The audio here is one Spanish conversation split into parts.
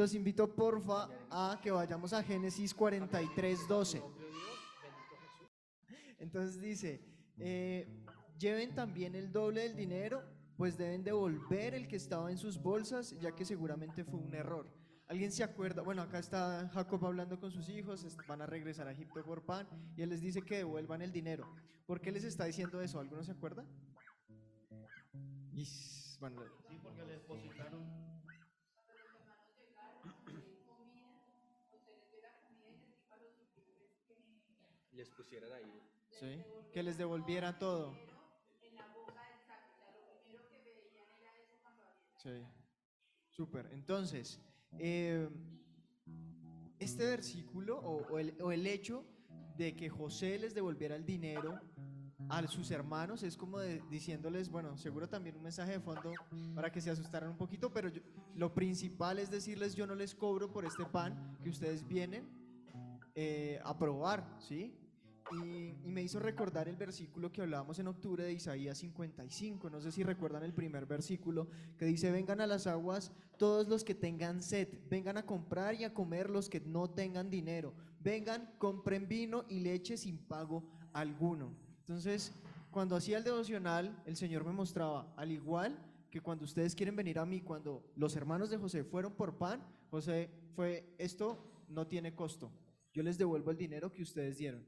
los invito porfa a que vayamos a Génesis 43, 12. Entonces dice, eh, lleven también el doble del dinero, pues deben devolver el que estaba en sus bolsas, ya que seguramente fue un error. ¿Alguien se acuerda? Bueno, acá está Jacob hablando con sus hijos, van a regresar a Egipto por pan, y él les dice que devuelvan el dinero. ¿Por qué les está diciendo eso? ¿Alguno se acuerda? Y bueno, Sí, porque le depositaron. Les pusieran ahí. ¿sí? que les devolviera todo. Sí, súper. Entonces, eh, este versículo o, o el, o el hecho de que José les devolviera el dinero a sus hermanos es como de- diciéndoles, bueno, seguro también un mensaje de fondo para que se asustaran un poquito, pero yo- lo principal es decirles, yo no les cobro por este pan que ustedes vienen eh, a probar, ¿sí? Y, y me hizo recordar el versículo que hablábamos en octubre de Isaías 55. No sé si recuerdan el primer versículo que dice, vengan a las aguas todos los que tengan sed, vengan a comprar y a comer los que no tengan dinero, vengan, compren vino y leche sin pago alguno. Entonces, cuando hacía el devocional, el Señor me mostraba, al igual que cuando ustedes quieren venir a mí, cuando los hermanos de José fueron por pan, José fue, esto no tiene costo, yo les devuelvo el dinero que ustedes dieron.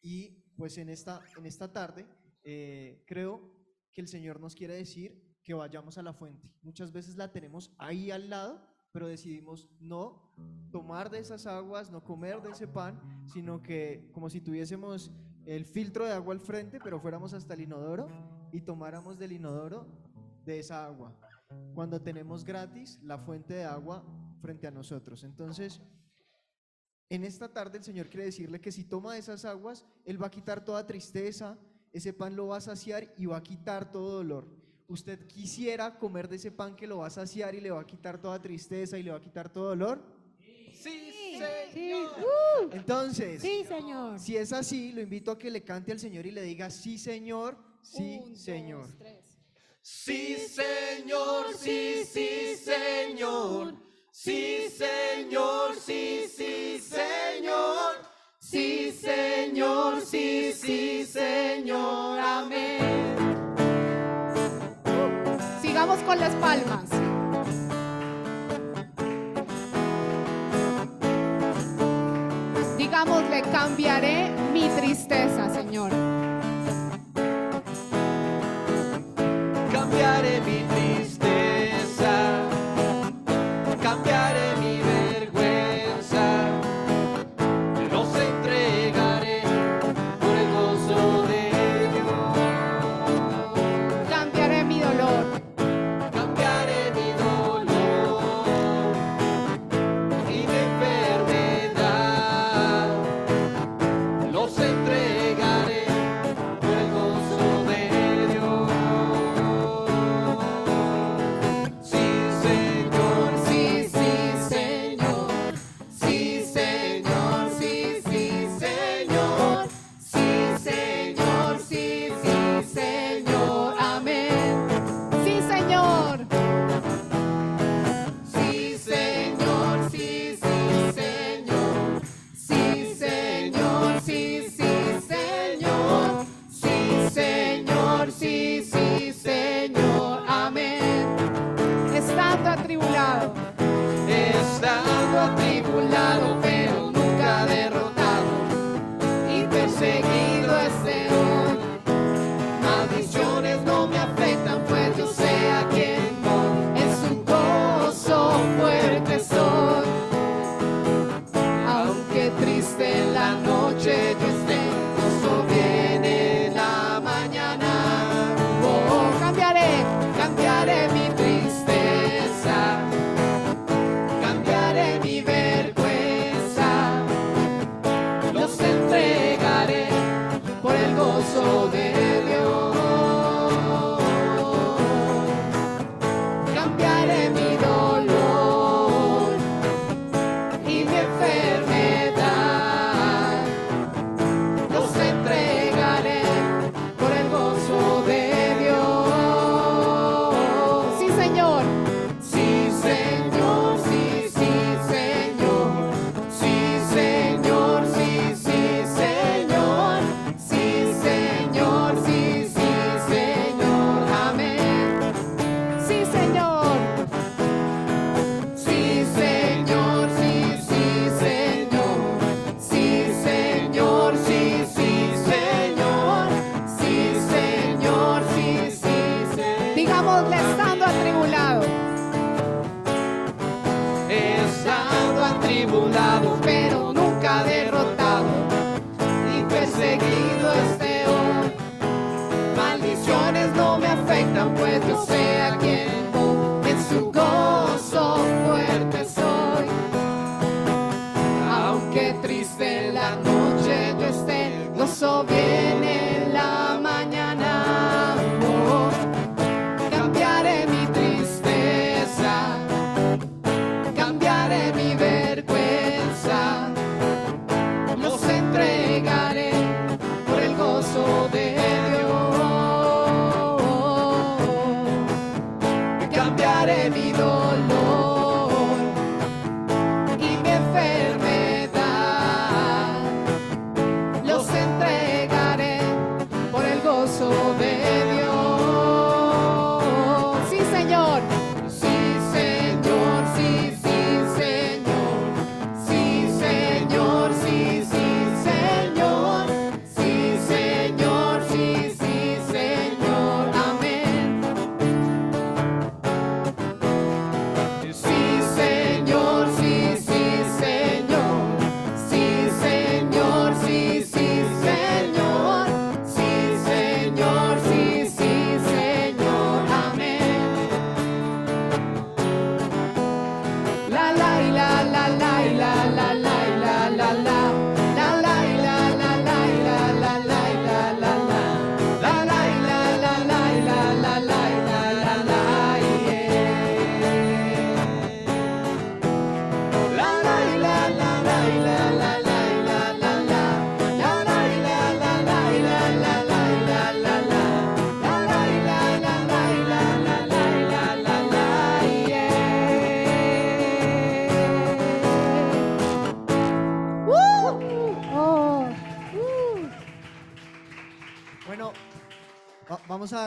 Y pues en esta, en esta tarde eh, creo que el Señor nos quiere decir que vayamos a la fuente. Muchas veces la tenemos ahí al lado, pero decidimos no tomar de esas aguas, no comer de ese pan, sino que como si tuviésemos el filtro de agua al frente, pero fuéramos hasta el inodoro y tomáramos del inodoro de esa agua. Cuando tenemos gratis la fuente de agua frente a nosotros. Entonces, en esta tarde el Señor quiere decirle que si toma esas aguas, Él va a quitar toda tristeza, ese pan lo va a saciar y va a quitar todo dolor. ¿Usted quisiera comer de ese pan que lo va a saciar y le va a quitar toda tristeza y le va a quitar todo dolor? Sí, Sí, Entonces, sí, Señor. si es así, lo invito a que le cante al Señor y le diga, sí, Señor, sí, Un, dos, Señor. tres. Sí, Señor, sí, sí, Señor. Sí, Señor, sí, sí, Señor. Sí, Señor, sí, sí, Señor. Amén. Sigamos con las palmas. Digámosle, cambiaré mi tristeza, Señor. Let's.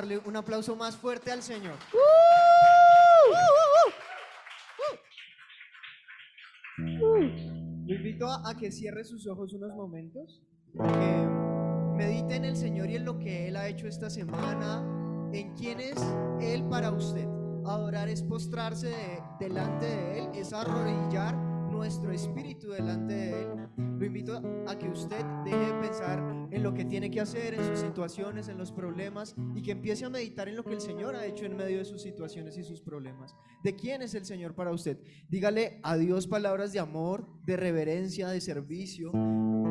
Darle un aplauso más fuerte al Señor. Lo invito a, a que cierre sus ojos unos momentos, que medite en el Señor y en lo que Él ha hecho esta semana, en quién es Él para usted. Adorar es postrarse de- delante de Él, es arrodillar nuestro espíritu delante de Él. Lo invito a que usted deje de pensar en lo que tiene que hacer, en sus situaciones, en los problemas, y que empiece a meditar en lo que el Señor ha hecho en medio de sus situaciones y sus problemas. ¿De quién es el Señor para usted? Dígale a Dios palabras de amor, de reverencia, de servicio.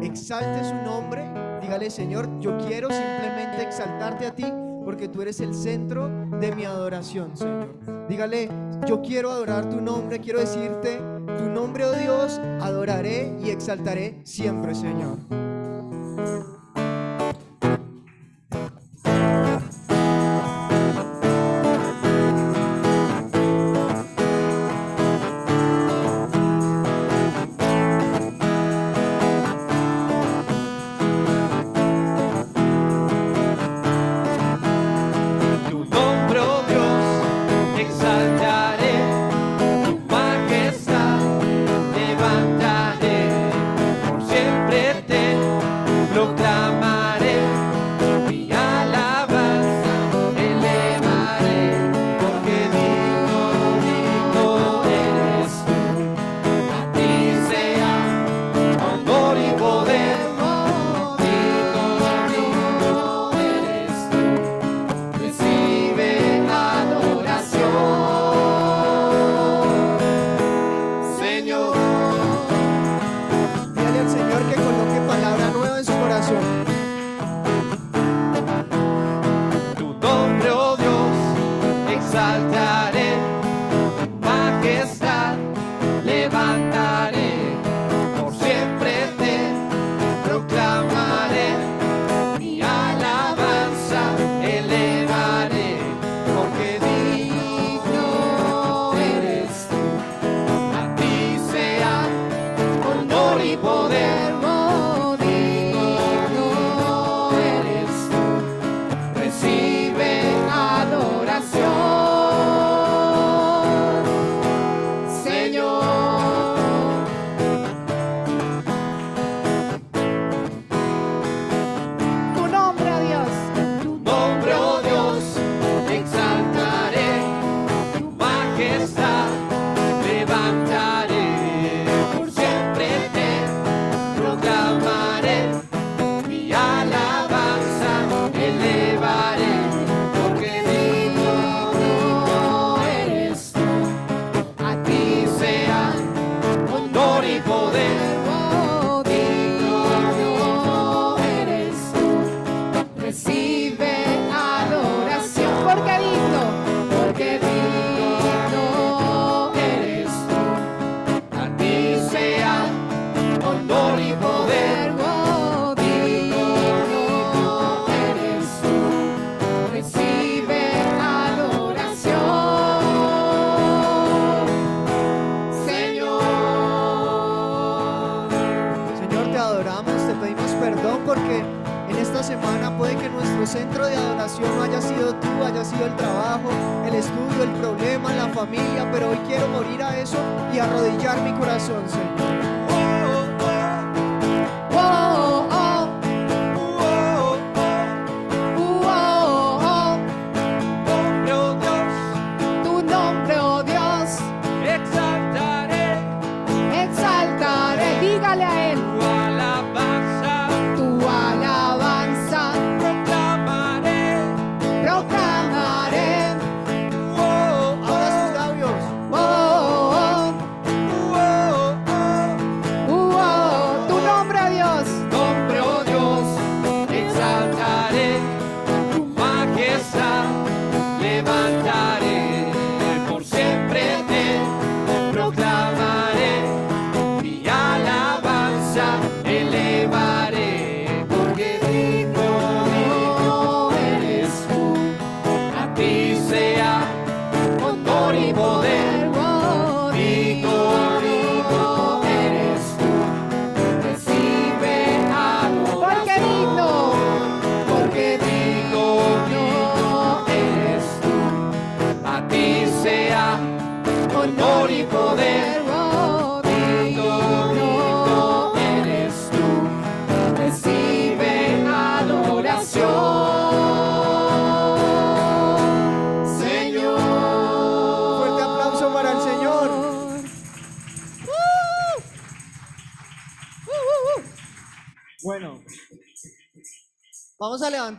Exalte su nombre. Dígale, Señor, yo quiero simplemente exaltarte a ti porque tú eres el centro de mi adoración, Señor. Dígale, yo quiero adorar tu nombre, quiero decirte tu nombre, oh Dios, adoraré y exaltaré siempre, Señor.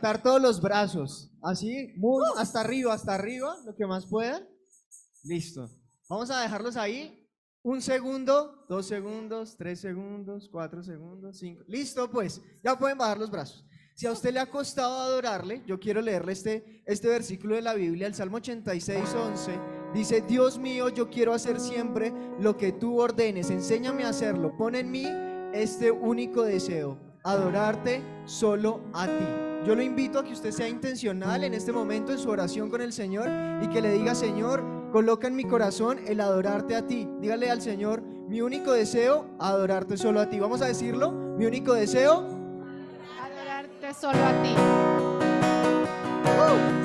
Levantar todos los brazos, así, muy hasta arriba, hasta arriba, lo que más puedan. Listo. Vamos a dejarlos ahí. Un segundo, dos segundos, tres segundos, cuatro segundos, cinco. Listo, pues, ya pueden bajar los brazos. Si a usted le ha costado adorarle, yo quiero leerle este, este versículo de la Biblia, el Salmo 86, 11. Dice, Dios mío, yo quiero hacer siempre lo que tú ordenes, enséñame a hacerlo, pon en mí este único deseo, adorarte solo a ti. Yo lo invito a que usted sea intencional en este momento en su oración con el Señor y que le diga, Señor, coloca en mi corazón el adorarte a ti. Dígale al Señor, mi único deseo, adorarte solo a ti. Vamos a decirlo, mi único deseo, Adorarte solo a ti. Y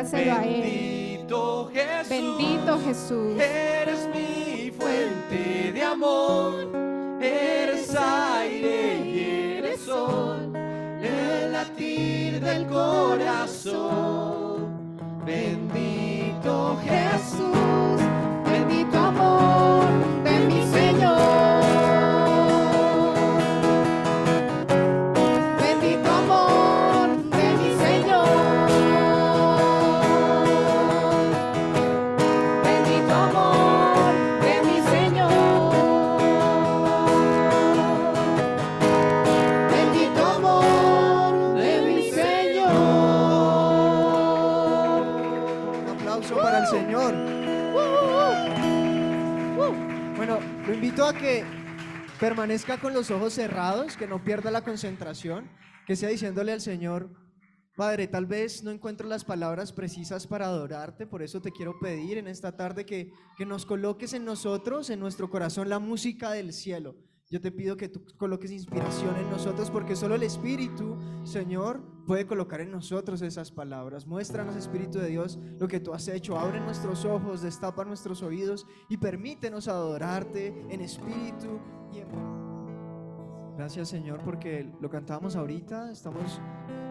Dígaselo a Él. Bendito Jesús. Bendito Jesús. Eres mi fuente de amor, eres aire y eres sol, el latir del corazón. Bendito que permanezca con los ojos cerrados, que no pierda la concentración, que sea diciéndole al Señor, Padre, tal vez no encuentro las palabras precisas para adorarte, por eso te quiero pedir en esta tarde que, que nos coloques en nosotros, en nuestro corazón, la música del cielo. Yo te pido que tú coloques inspiración en nosotros porque solo el Espíritu, Señor, puede colocar en nosotros esas palabras. Muéstranos, Espíritu de Dios, lo que tú has hecho. Abre nuestros ojos, destapa nuestros oídos y permítenos adorarte en espíritu y en. Gracias, Señor, porque lo cantamos ahorita. Estamos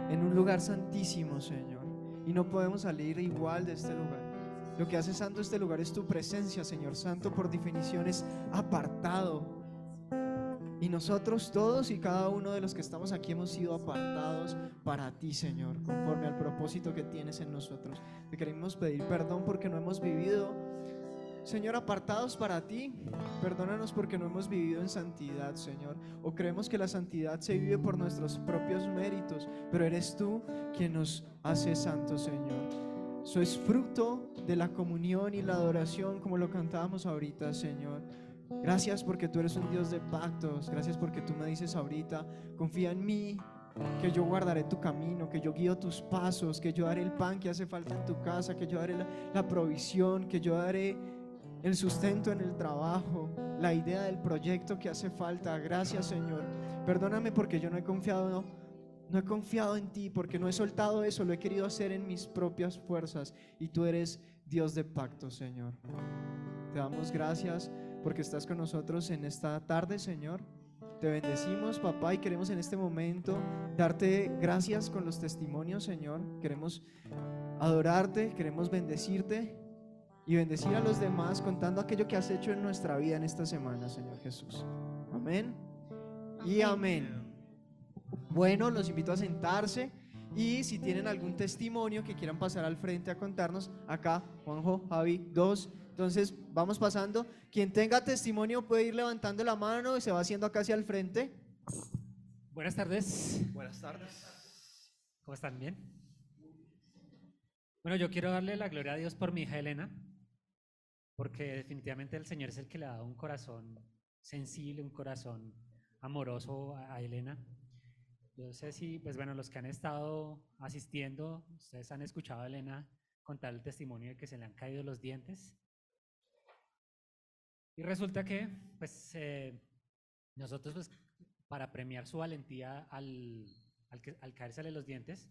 en un lugar santísimo, Señor, y no podemos salir igual de este lugar. Lo que hace santo este lugar es tu presencia, Señor. Santo por definición es apartado. Y nosotros todos y cada uno de los que estamos aquí hemos sido apartados para ti, Señor, conforme al propósito que tienes en nosotros. Te queremos pedir perdón porque no hemos vivido, Señor, apartados para ti. Perdónanos porque no hemos vivido en santidad, Señor. O creemos que la santidad se vive por nuestros propios méritos, pero eres tú quien nos hace santos, Señor. Eso es fruto de la comunión y la adoración, como lo cantábamos ahorita, Señor. Gracias porque tú eres un Dios de pactos. Gracias porque tú me dices ahorita, confía en mí, que yo guardaré tu camino, que yo guío tus pasos, que yo daré el pan que hace falta en tu casa, que yo daré la, la provisión, que yo daré el sustento en el trabajo, la idea del proyecto que hace falta. Gracias, Señor. Perdóname porque yo no he confiado, no, no he confiado en ti, porque no he soltado eso, lo he querido hacer en mis propias fuerzas. Y tú eres Dios de pacto, Señor. Te damos gracias porque estás con nosotros en esta tarde, Señor. Te bendecimos, papá, y queremos en este momento darte gracias con los testimonios, Señor. Queremos adorarte, queremos bendecirte y bendecir a los demás contando aquello que has hecho en nuestra vida en esta semana, Señor Jesús. Amén y amén. Bueno, los invito a sentarse y si tienen algún testimonio que quieran pasar al frente a contarnos, acá, Juanjo, Javi, dos. Entonces, vamos pasando. Quien tenga testimonio puede ir levantando la mano y se va haciendo acá hacia el frente. Buenas tardes. Buenas tardes. ¿Cómo están? ¿Bien? Bueno, yo quiero darle la gloria a Dios por mi hija Elena, porque definitivamente el Señor es el que le ha dado un corazón sensible, un corazón amoroso a, Elena. Yo no sé si, pues bueno, los que han estado asistiendo, ustedes han escuchado a Elena contar el testimonio de que se le han caído los dientes. Y resulta que, pues, eh, nosotros, pues, para premiar su valentía al, al, al caérsele los dientes,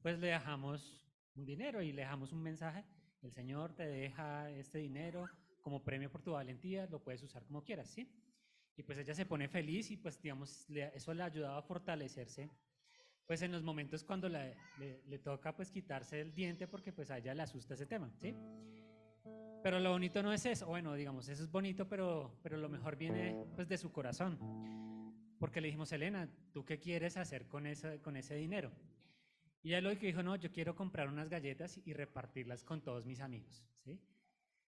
pues le dejamos un dinero y le dejamos un mensaje. El Señor te deja este dinero como premio por tu valentía, lo puedes usar como quieras, ¿sí? Y pues ella se pone feliz y pues, digamos, le- eso le ayudaba a fortalecerse, pues en los momentos cuando le, le- le toca pues quitarse el diente porque pues a ella le asusta ese tema, ¿sí? Pero lo bonito no es eso, bueno, digamos, eso es bonito, pero, pero lo mejor viene pues de su corazón. Porque le dijimos, Elena, ¿tú qué quieres hacer con, esa, con ese dinero? Y ella lo que dijo, no, yo quiero comprar unas galletas y repartirlas con todos mis amigos, ¿sí?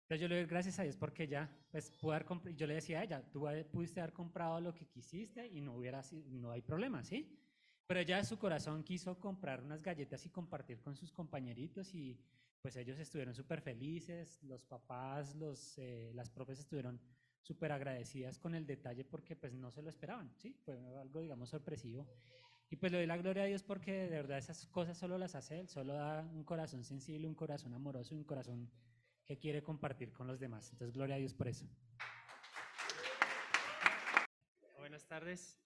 Entonces yo le doy gracias a Dios porque ya, pues, pude haber yo le decía a ella, tú pudiste haber comprado lo que quisiste y no hubiera, no hay problema, ¿sí? Pero ella de su corazón quiso comprar unas galletas y compartir con sus compañeritos y pues ellos estuvieron súper felices, los papás, los, eh, las profes estuvieron súper agradecidas con el detalle porque pues no se lo esperaban, ¿sí? Fue algo, digamos, sorpresivo. Y pues le doy la gloria a Dios porque de verdad esas cosas solo las hace Él, solo da un corazón sensible, un corazón amoroso un corazón que quiere compartir con los demás. Entonces, gloria a Dios por eso. Buenas tardes.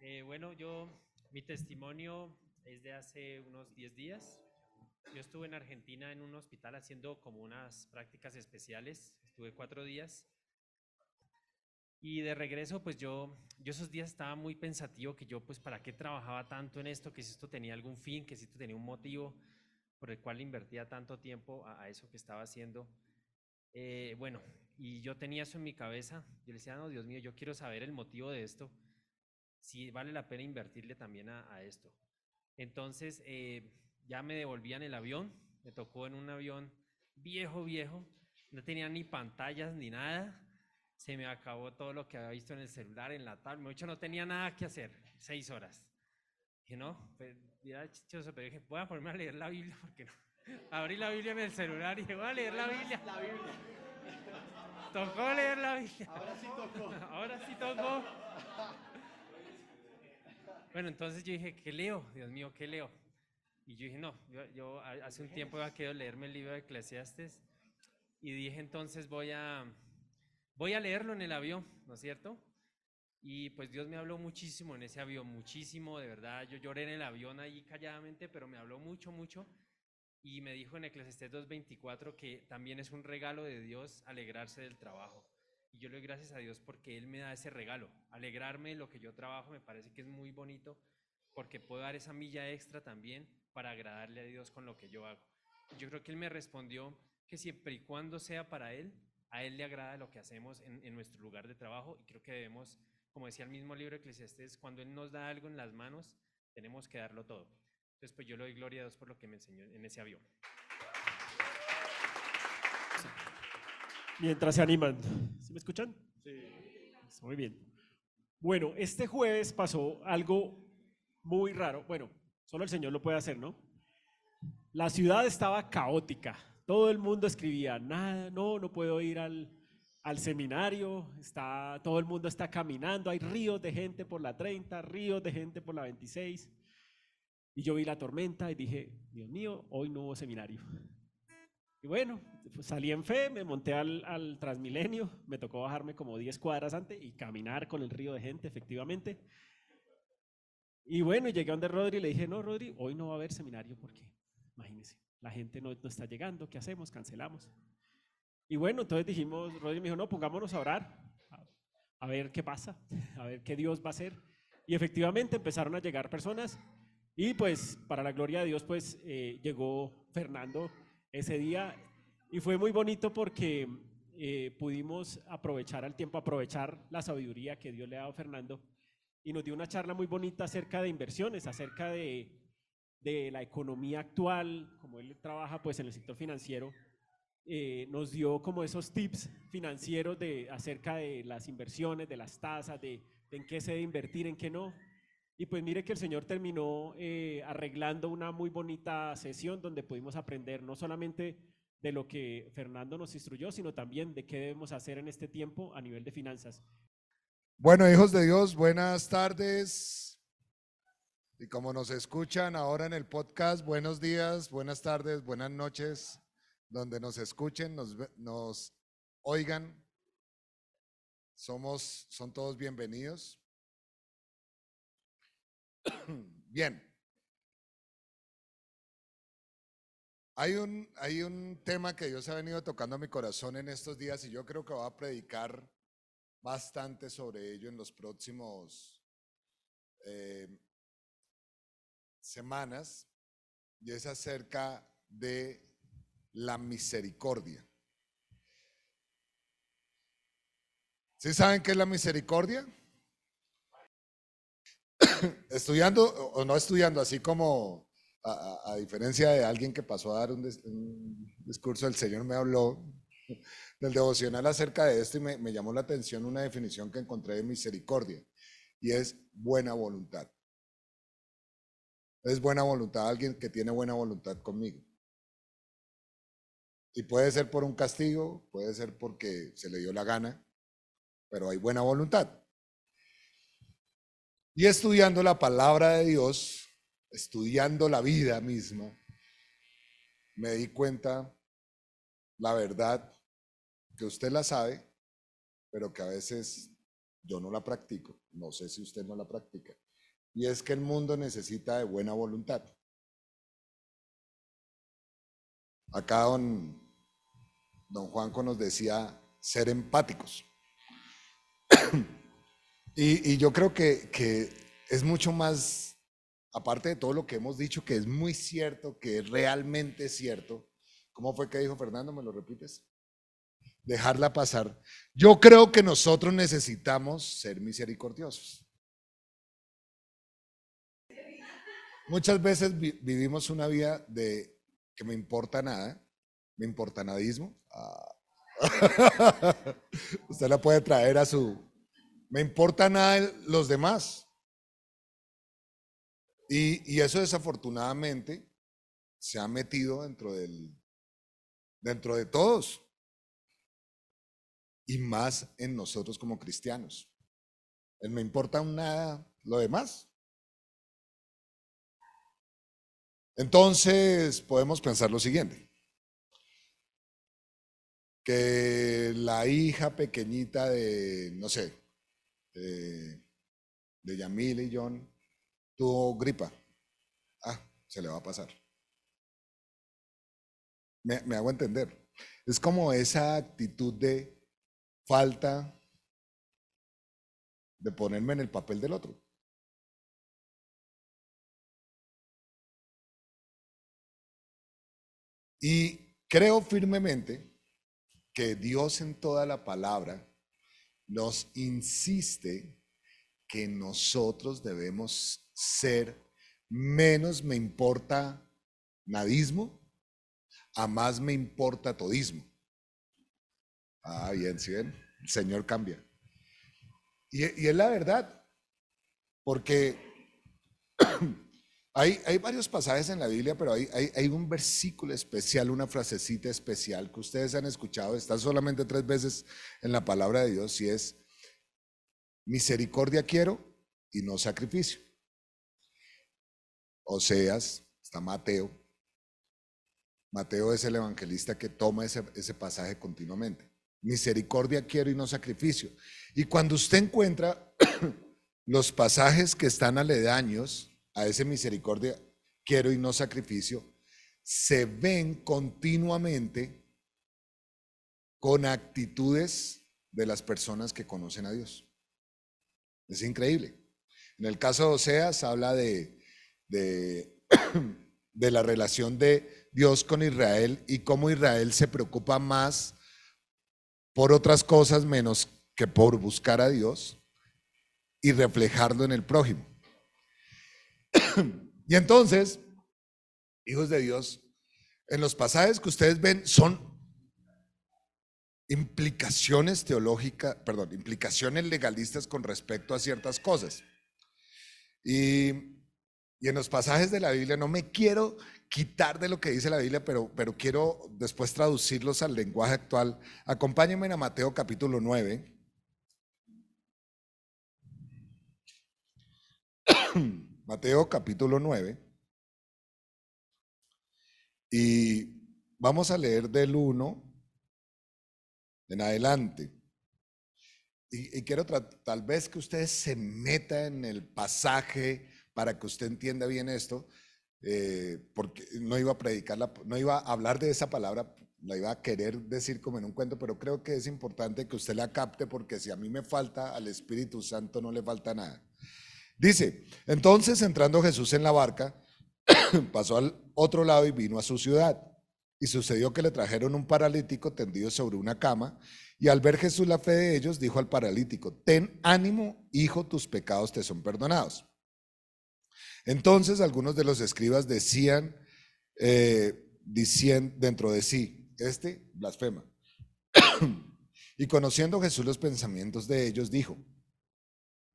Eh, bueno, yo, mi testimonio es de hace unos 10 días. Yo estuve en Argentina en un hospital haciendo como unas prácticas especiales. Estuve cuatro días. Y de regreso, pues yo, yo esos días estaba muy pensativo que yo, pues, ¿para qué trabajaba tanto en esto? Que si esto tenía algún fin, que si esto tenía un motivo por el cual invertía tanto tiempo a, a eso que estaba haciendo. Eh, bueno, y yo tenía eso en mi cabeza. Yo le decía, no, Dios mío, yo quiero saber el motivo de esto. Si vale la pena invertirle también a, a esto. Entonces, eh, ya me devolvían el avión. Me tocó en un avión viejo, viejo. No tenía ni pantallas ni nada. Se me acabó todo lo que había visto en el celular, en la tablet. Mucho no tenía nada que hacer. Seis horas. Dije, no, pues, era chistoso, pero dije, voy a ponerme a leer la Biblia porque no. Abrí la Biblia en el celular y dije, voy a leer la Biblia. Tocó leer la Biblia. Ahora sí tocó. Ahora sí tocó. Bueno, entonces yo dije, ¿qué leo? Dios mío, ¿qué leo? Y yo dije, no, yo, yo ha- hace un tiempo había querido leerme el libro de Eclesiastes y dije, entonces voy a, voy a leerlo en el avión, ¿no es cierto? Y pues Dios me habló muchísimo en ese avión, muchísimo, de verdad. Yo lloré en el avión ahí calladamente, pero me habló mucho, mucho. Y me dijo en Eclesiastés 2.24 que también es un regalo de Dios alegrarse del trabajo. Y yo le doy gracias a Dios porque Él me da ese regalo. Alegrarme de lo que yo trabajo me parece que es muy bonito porque puedo dar esa milla extra también para agradarle a Dios con lo que yo hago. Yo creo que Él me respondió que siempre y cuando sea para Él, a Él le agrada lo que hacemos en, nuestro lugar de trabajo y creo que debemos, como decía el mismo libro de Eclesiastés, cuando Él nos da algo en las manos, tenemos que darlo todo. Entonces, pues yo le doy gloria a Dios por lo que me enseñó en ese avión. Mientras se animan. ¿Sí me escuchan? Sí. Muy bien. Bueno, este jueves pasó algo muy raro. Bueno, solo el Señor lo puede hacer, ¿no? La ciudad estaba caótica. Todo el mundo escribía, nada, no, no puedo ir al, al seminario. Está, todo el mundo está caminando. Hay ríos de gente por la 30, ríos de gente por la 26. Y yo vi la tormenta y dije, Dios mío, hoy no hubo seminario. Y bueno, pues salí en fe, me monté al, al Transmilenio, me tocó bajarme como 10 cuadras antes y caminar con el río de gente, efectivamente. Y bueno, llegué a donde Rodri y le dije, no, Rodri, hoy no va a haber seminario porque, imagínese, la gente no, no está llegando, ¿qué hacemos? Cancelamos. Y bueno, entonces dijimos, Rodri me dijo, no, pongámonos a orar, a, a ver qué pasa, a ver qué Dios va a hacer. Y efectivamente empezaron a llegar personas y pues para la gloria de Dios pues eh, llegó Fernando ese día y fue muy bonito porque eh, pudimos aprovechar al tiempo, aprovechar la sabiduría que Dios le ha dado a Fernando y nos dio una charla muy bonita acerca de inversiones, acerca de, de la economía actual, como él trabaja pues en el sector financiero, eh, nos dio como esos tips financieros de, acerca de las inversiones, de las tasas, de, de en qué se debe invertir, en qué no. Y pues mire que el Señor terminó eh, arreglando una muy bonita sesión donde pudimos aprender no solamente de lo que Fernando nos instruyó, sino también de qué debemos hacer en este tiempo a nivel de finanzas. Bueno, hijos de Dios, buenas tardes. Y como nos escuchan ahora en el podcast, buenos días, buenas tardes, buenas noches, donde nos escuchen, nos, nos oigan. Somos, son todos bienvenidos. Bien. Hay un, hay un tema que Dios ha venido tocando a mi corazón en estos días y yo creo que voy a predicar bastante sobre ello en los próximos eh, semanas y es acerca de la misericordia. ¿Sí saben qué es la misericordia? estudiando o no estudiando, así como a, diferencia de alguien que pasó a dar un, un discurso, el Señor me habló del devocional acerca de esto y me, me llamó la atención una definición que encontré de misericordia y es buena voluntad. Es buena voluntad alguien que tiene buena voluntad conmigo. Y puede ser por un castigo, puede ser porque se le dio la gana, pero hay buena voluntad. Y estudiando la palabra de Dios, estudiando la vida misma, me di cuenta la verdad que usted la sabe, pero que a veces yo no la practico. No sé si usted no la practica. y es que el mundo necesita de buena voluntad. Acá don, don Juanco nos decía ser empáticos. y, yo creo que, que es mucho más, aparte de todo lo que hemos dicho, que es muy cierto, que es realmente cierto. ¿Cómo fue que dijo Fernando? ¿Me lo repites? Dejarla pasar. Yo creo que nosotros necesitamos ser misericordiosos. Muchas veces vi- vivimos una vida de que me importa nada, me importa nadismo. Ah. Usted la puede traer a su... Me importa nada los demás. Y, y eso desafortunadamente se ha metido dentro del, dentro de todos. Y más en nosotros como cristianos. El me importa un nada lo demás. Entonces podemos pensar lo siguiente. Que la hija pequeñita de, no sé, de, de Yamil y John tuvo gripa. Ah, se le va a pasar. Me hago entender. Es como esa actitud de falta de ponerme en el papel del otro. Y creo firmemente que Dios en toda la palabra nos insiste que nosotros debemos ser menos me importa nadismo, a más me importa todismo. Ah, bien, ¿sí ven? El Señor cambia. Y, es la verdad, porque hay, hay varios pasajes en la Biblia, pero hay, hay, hay un versículo especial, una frasecita especial que ustedes han escuchado, está solamente tres veces en la palabra de Dios, y es, misericordia quiero y no sacrificio. Oseas, está Mateo. Mateo es el evangelista que toma ese, ese pasaje continuamente. Misericordia quiero y no sacrificio. Y cuando usted encuentra los pasajes que están aledaños a ese misericordia quiero y no sacrificio, se ven continuamente con actitudes de las personas que conocen a Dios. Es increíble. En el caso de Oseas habla de, de, la relación de Dios con Israel y cómo Israel se preocupa más por otras cosas menos que por buscar a Dios y reflejarlo en el prójimo. y entonces, hijos de Dios, en los pasajes que ustedes ven son implicaciones teológicas, perdón, implicaciones legalistas con respecto a ciertas cosas. Y, y, en los pasajes de la Biblia no me quiero quitar de lo que dice la Biblia, pero, pero quiero después traducirlos al lenguaje actual. Acompáñenme a Mateo capítulo 9. Mateo capítulo 9. Y vamos a leer del 1 en adelante. Y, quiero tal vez que usted se meta en el pasaje para que usted entienda bien esto, eh, porque no iba a predicar, la, no iba a hablar de esa palabra, la iba a querer decir como en un cuento, pero creo que es importante que usted la capte porque si a mí me falta, al Espíritu Santo no le falta nada. Dice, entonces entrando Jesús en la barca, pasó al otro lado y vino a su ciudad. Y sucedió que le trajeron un paralítico tendido sobre una cama, y al ver Jesús la fe de ellos, dijo al paralítico, ten ánimo, hijo, tus pecados te son perdonados. Entonces algunos de los escribas decían, eh, diciendo dentro de sí, este blasfema. y conociendo Jesús los pensamientos de ellos, dijo,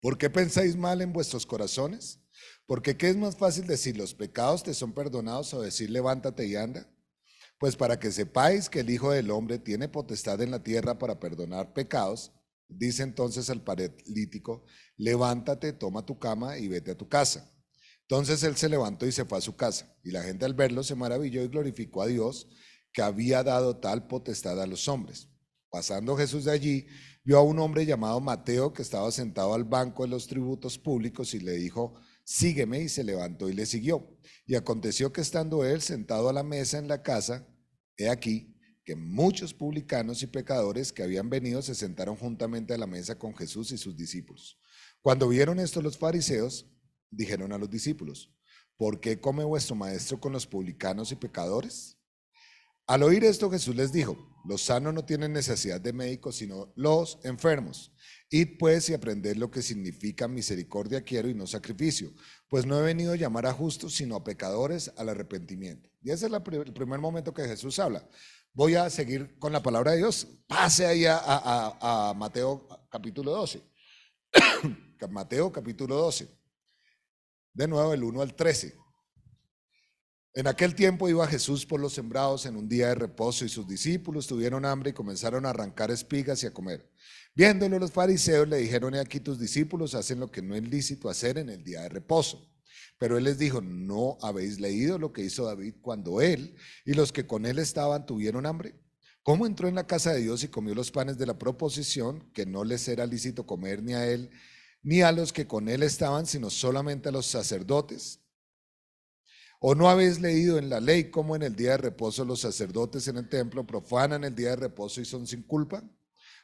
¿por qué pensáis mal en vuestros corazones? Porque ¿qué es más fácil decir los pecados te son perdonados o decir levántate y anda? Pues para que sepáis que el Hijo del Hombre tiene potestad en la tierra para perdonar pecados, dice entonces al paralítico, levántate, toma tu cama y vete a tu casa. Entonces él se levantó y se fue a su casa, y la gente al verlo se maravilló y glorificó a Dios que había dado tal potestad a los hombres. Pasando Jesús de allí, vio a un hombre llamado Mateo que estaba sentado al banco de los tributos públicos y le dijo, sígueme, y se levantó y le siguió. Y aconteció que estando él sentado a la mesa en la casa, he aquí que muchos publicanos y pecadores que habían venido se sentaron juntamente a la mesa con Jesús y sus discípulos. Cuando vieron esto los fariseos, dijeron a los discípulos, ¿por qué come vuestro maestro con los publicanos y pecadores? Al oír esto Jesús les dijo, los sanos no tienen necesidad de médicos, sino los enfermos. Id pues y aprended lo que significa misericordia quiero y no sacrificio, pues no he venido a llamar a justos, sino a pecadores al arrepentimiento. Y ese es el primer momento que Jesús habla. Voy a seguir con la palabra de Dios. Pase ahí a- a Mateo capítulo 12. Mateo capítulo 12. De nuevo el 1 al 13. En aquel tiempo iba Jesús por los sembrados en un día de reposo y sus discípulos tuvieron hambre y comenzaron a arrancar espigas y a comer. Viéndolo los fariseos le dijeron, he aquí tus discípulos hacen lo que no es lícito hacer en el día de reposo. Pero él les dijo, ¿no habéis leído lo que hizo David cuando él y los que con él estaban tuvieron hambre? ¿Cómo entró en la casa de Dios y comió los panes de la proposición, que no les era lícito comer ni a él, ni a los que con él estaban, sino solamente a los sacerdotes? ¿O no habéis leído en la ley cómo en el día de reposo los sacerdotes en el templo profanan el día de reposo y son sin culpa?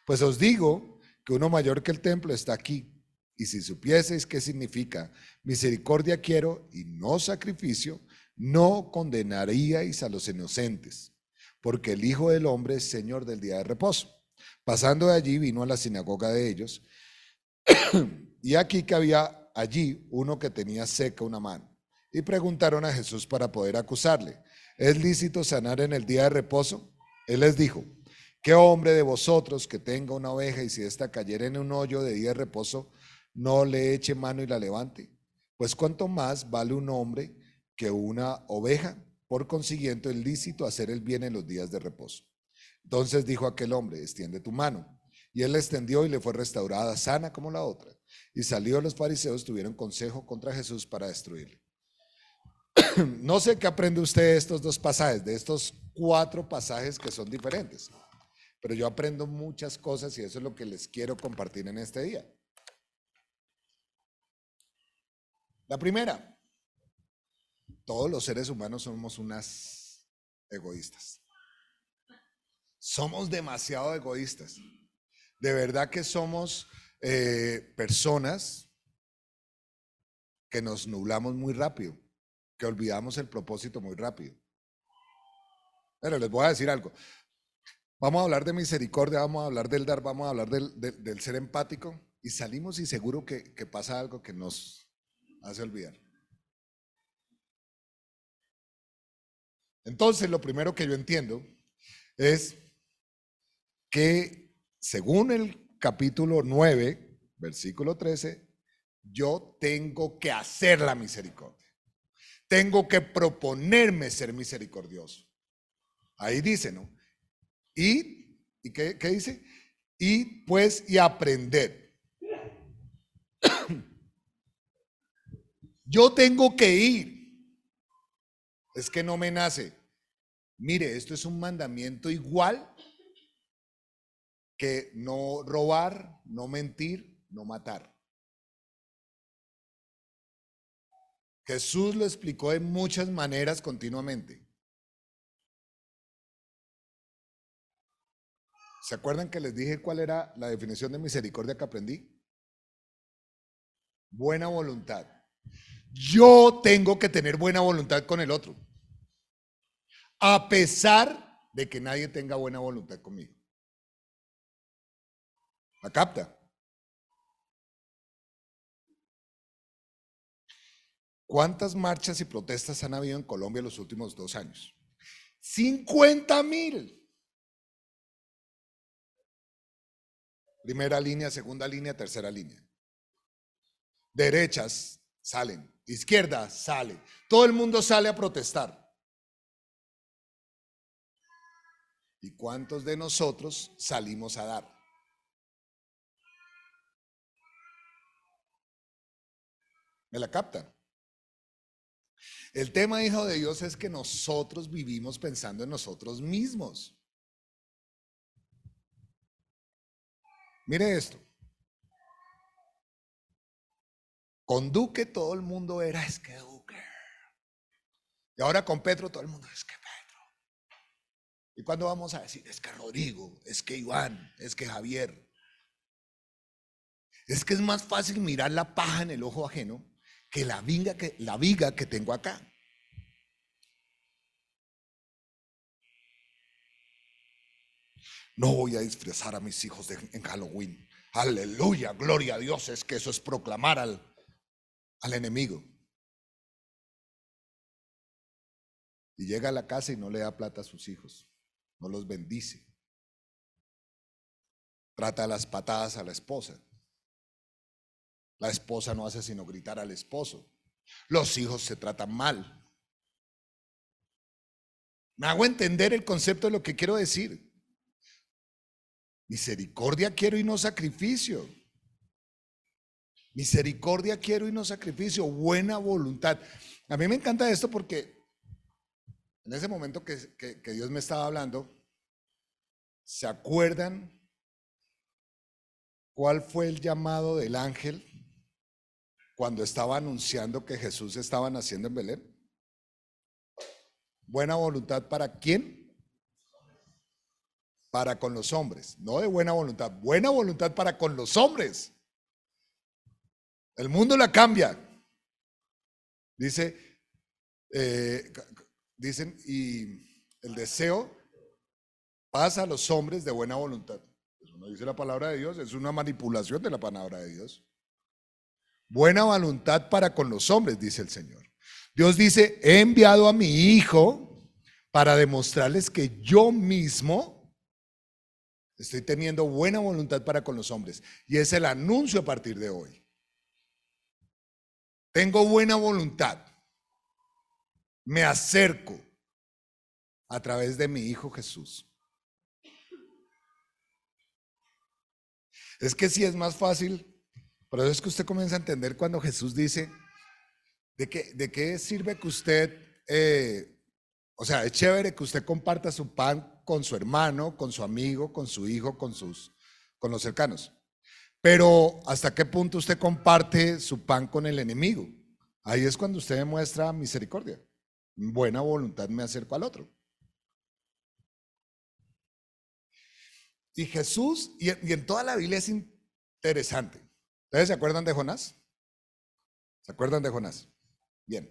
Pues os digo que uno mayor que el templo está aquí. Y si supieseis qué significa misericordia quiero y no sacrificio, no condenaríais a los inocentes, porque el Hijo del Hombre es Señor del día de reposo. Pasando de allí vino a la sinagoga de ellos, y aquí que había allí uno que tenía seca una mano. Y preguntaron a Jesús para poder acusarle, ¿es lícito sanar en el día de reposo? Él les dijo, ¿qué hombre de vosotros que tenga una oveja y si ésta cayera en un hoyo de día de reposo, no le eche mano y la levante? Pues cuánto más vale un hombre que una oveja. Por consiguiente, es lícito hacer el bien en los días de reposo. Entonces dijo aquel hombre, extiende tu mano. Y él la extendió y le fue restaurada sana como la otra. Y salió los fariseos, tuvieron consejo contra Jesús para destruirle. No sé qué aprende usted de estos dos pasajes, de estos cuatro pasajes que son diferentes. Pero yo aprendo muchas cosas y eso es lo que les quiero compartir en este día. La primera, todos los seres humanos somos unas egoístas. Somos demasiado egoístas. De verdad que somos eh, personas que nos nublamos muy rápido, que olvidamos el propósito muy rápido. Pero les voy a decir algo. Vamos a hablar de misericordia, vamos a hablar del dar, vamos a hablar del, ser empático y salimos y seguro que pasa algo que nos hace olvidar. Entonces, lo primero que yo entiendo es que según el capítulo 9, versículo 13, yo tengo que hacer la misericordia. Tengo que proponerme ser misericordioso. Ahí dice, ¿no? Y, ¿y qué, qué dice? Y pues, y aprender. Yo tengo que ir. Es que no me nace. Mire, esto es un mandamiento igual que no robar, no mentir, no matar. Jesús lo explicó de muchas maneras continuamente. ¿Se acuerdan que les dije cuál era la definición de misericordia que aprendí? Buena voluntad. Yo tengo que tener buena voluntad con el otro. A pesar de que nadie tenga buena voluntad conmigo. ¿La capta? ¿Cuántas marchas y protestas han habido en Colombia en los últimos dos años? 50 mil. Primera línea, segunda línea, tercera línea. Derechas salen, izquierda sale. Todo el mundo sale a protestar. ¿Y cuántos de nosotros salimos a dar? ¿Me la captan? El tema, hijo de Dios, es que nosotros vivimos pensando en nosotros mismos. Mire esto. Con Duque todo el mundo era es que Duque. Y ahora con Petro todo el mundo es que Petro. ¿Y cuándo vamos a decir es que Rodrigo, es que Iván, es que Javier? Es que es más fácil mirar la paja en el ojo ajeno que la viga que, la viga que tengo acá. No voy a disfrazar a mis hijos de- en Halloween. Aleluya, gloria a Dios. Es que eso es proclamar al, al enemigo. Y llega a la casa y no le da plata a sus hijos. No los bendice. Trata las patadas a la esposa. La esposa no hace sino gritar al esposo. Los hijos se tratan mal. Me hago entender el concepto de lo que quiero decir. Misericordia quiero y no sacrificio. Misericordia quiero y no sacrificio. Buena voluntad. A mí me encanta esto porque en ese momento que, que- que Dios me estaba hablando, ¿se acuerdan cuál fue el llamado del ángel cuando estaba anunciando que Jesús estaba naciendo en Belén? Buena voluntad para quién? Para con los hombres, no de buena voluntad, buena voluntad para con los hombres. El mundo la cambia. Dice, eh, dicen, y el deseo pasa a los hombres de buena voluntad. Eso no dice la palabra de Dios, es una manipulación de la palabra de Dios. Buena voluntad para con los hombres, dice el Señor. Dios dice, he enviado a mi Hijo para demostrarles que yo mismo estoy teniendo buena voluntad para con los hombres. Y es el anuncio a partir de hoy. Tengo buena voluntad. Me acerco a través de mi Hijo Jesús. Es que si es más fácil, por eso es que usted comienza a entender cuando Jesús dice, ¿de qué, de qué sirve que usted, eh, o sea, es chévere que usted comparta su pan con su hermano, con su amigo, con su hijo, con, sus, con los cercanos? Pero ¿hasta qué punto usted comparte su pan con el enemigo? Ahí es cuando usted demuestra misericordia. Buena voluntad me acerco al otro. Y Jesús, y, en toda la Biblia es interesante. ¿Ustedes se acuerdan de Jonás? ¿Se acuerdan de Jonás? Bien.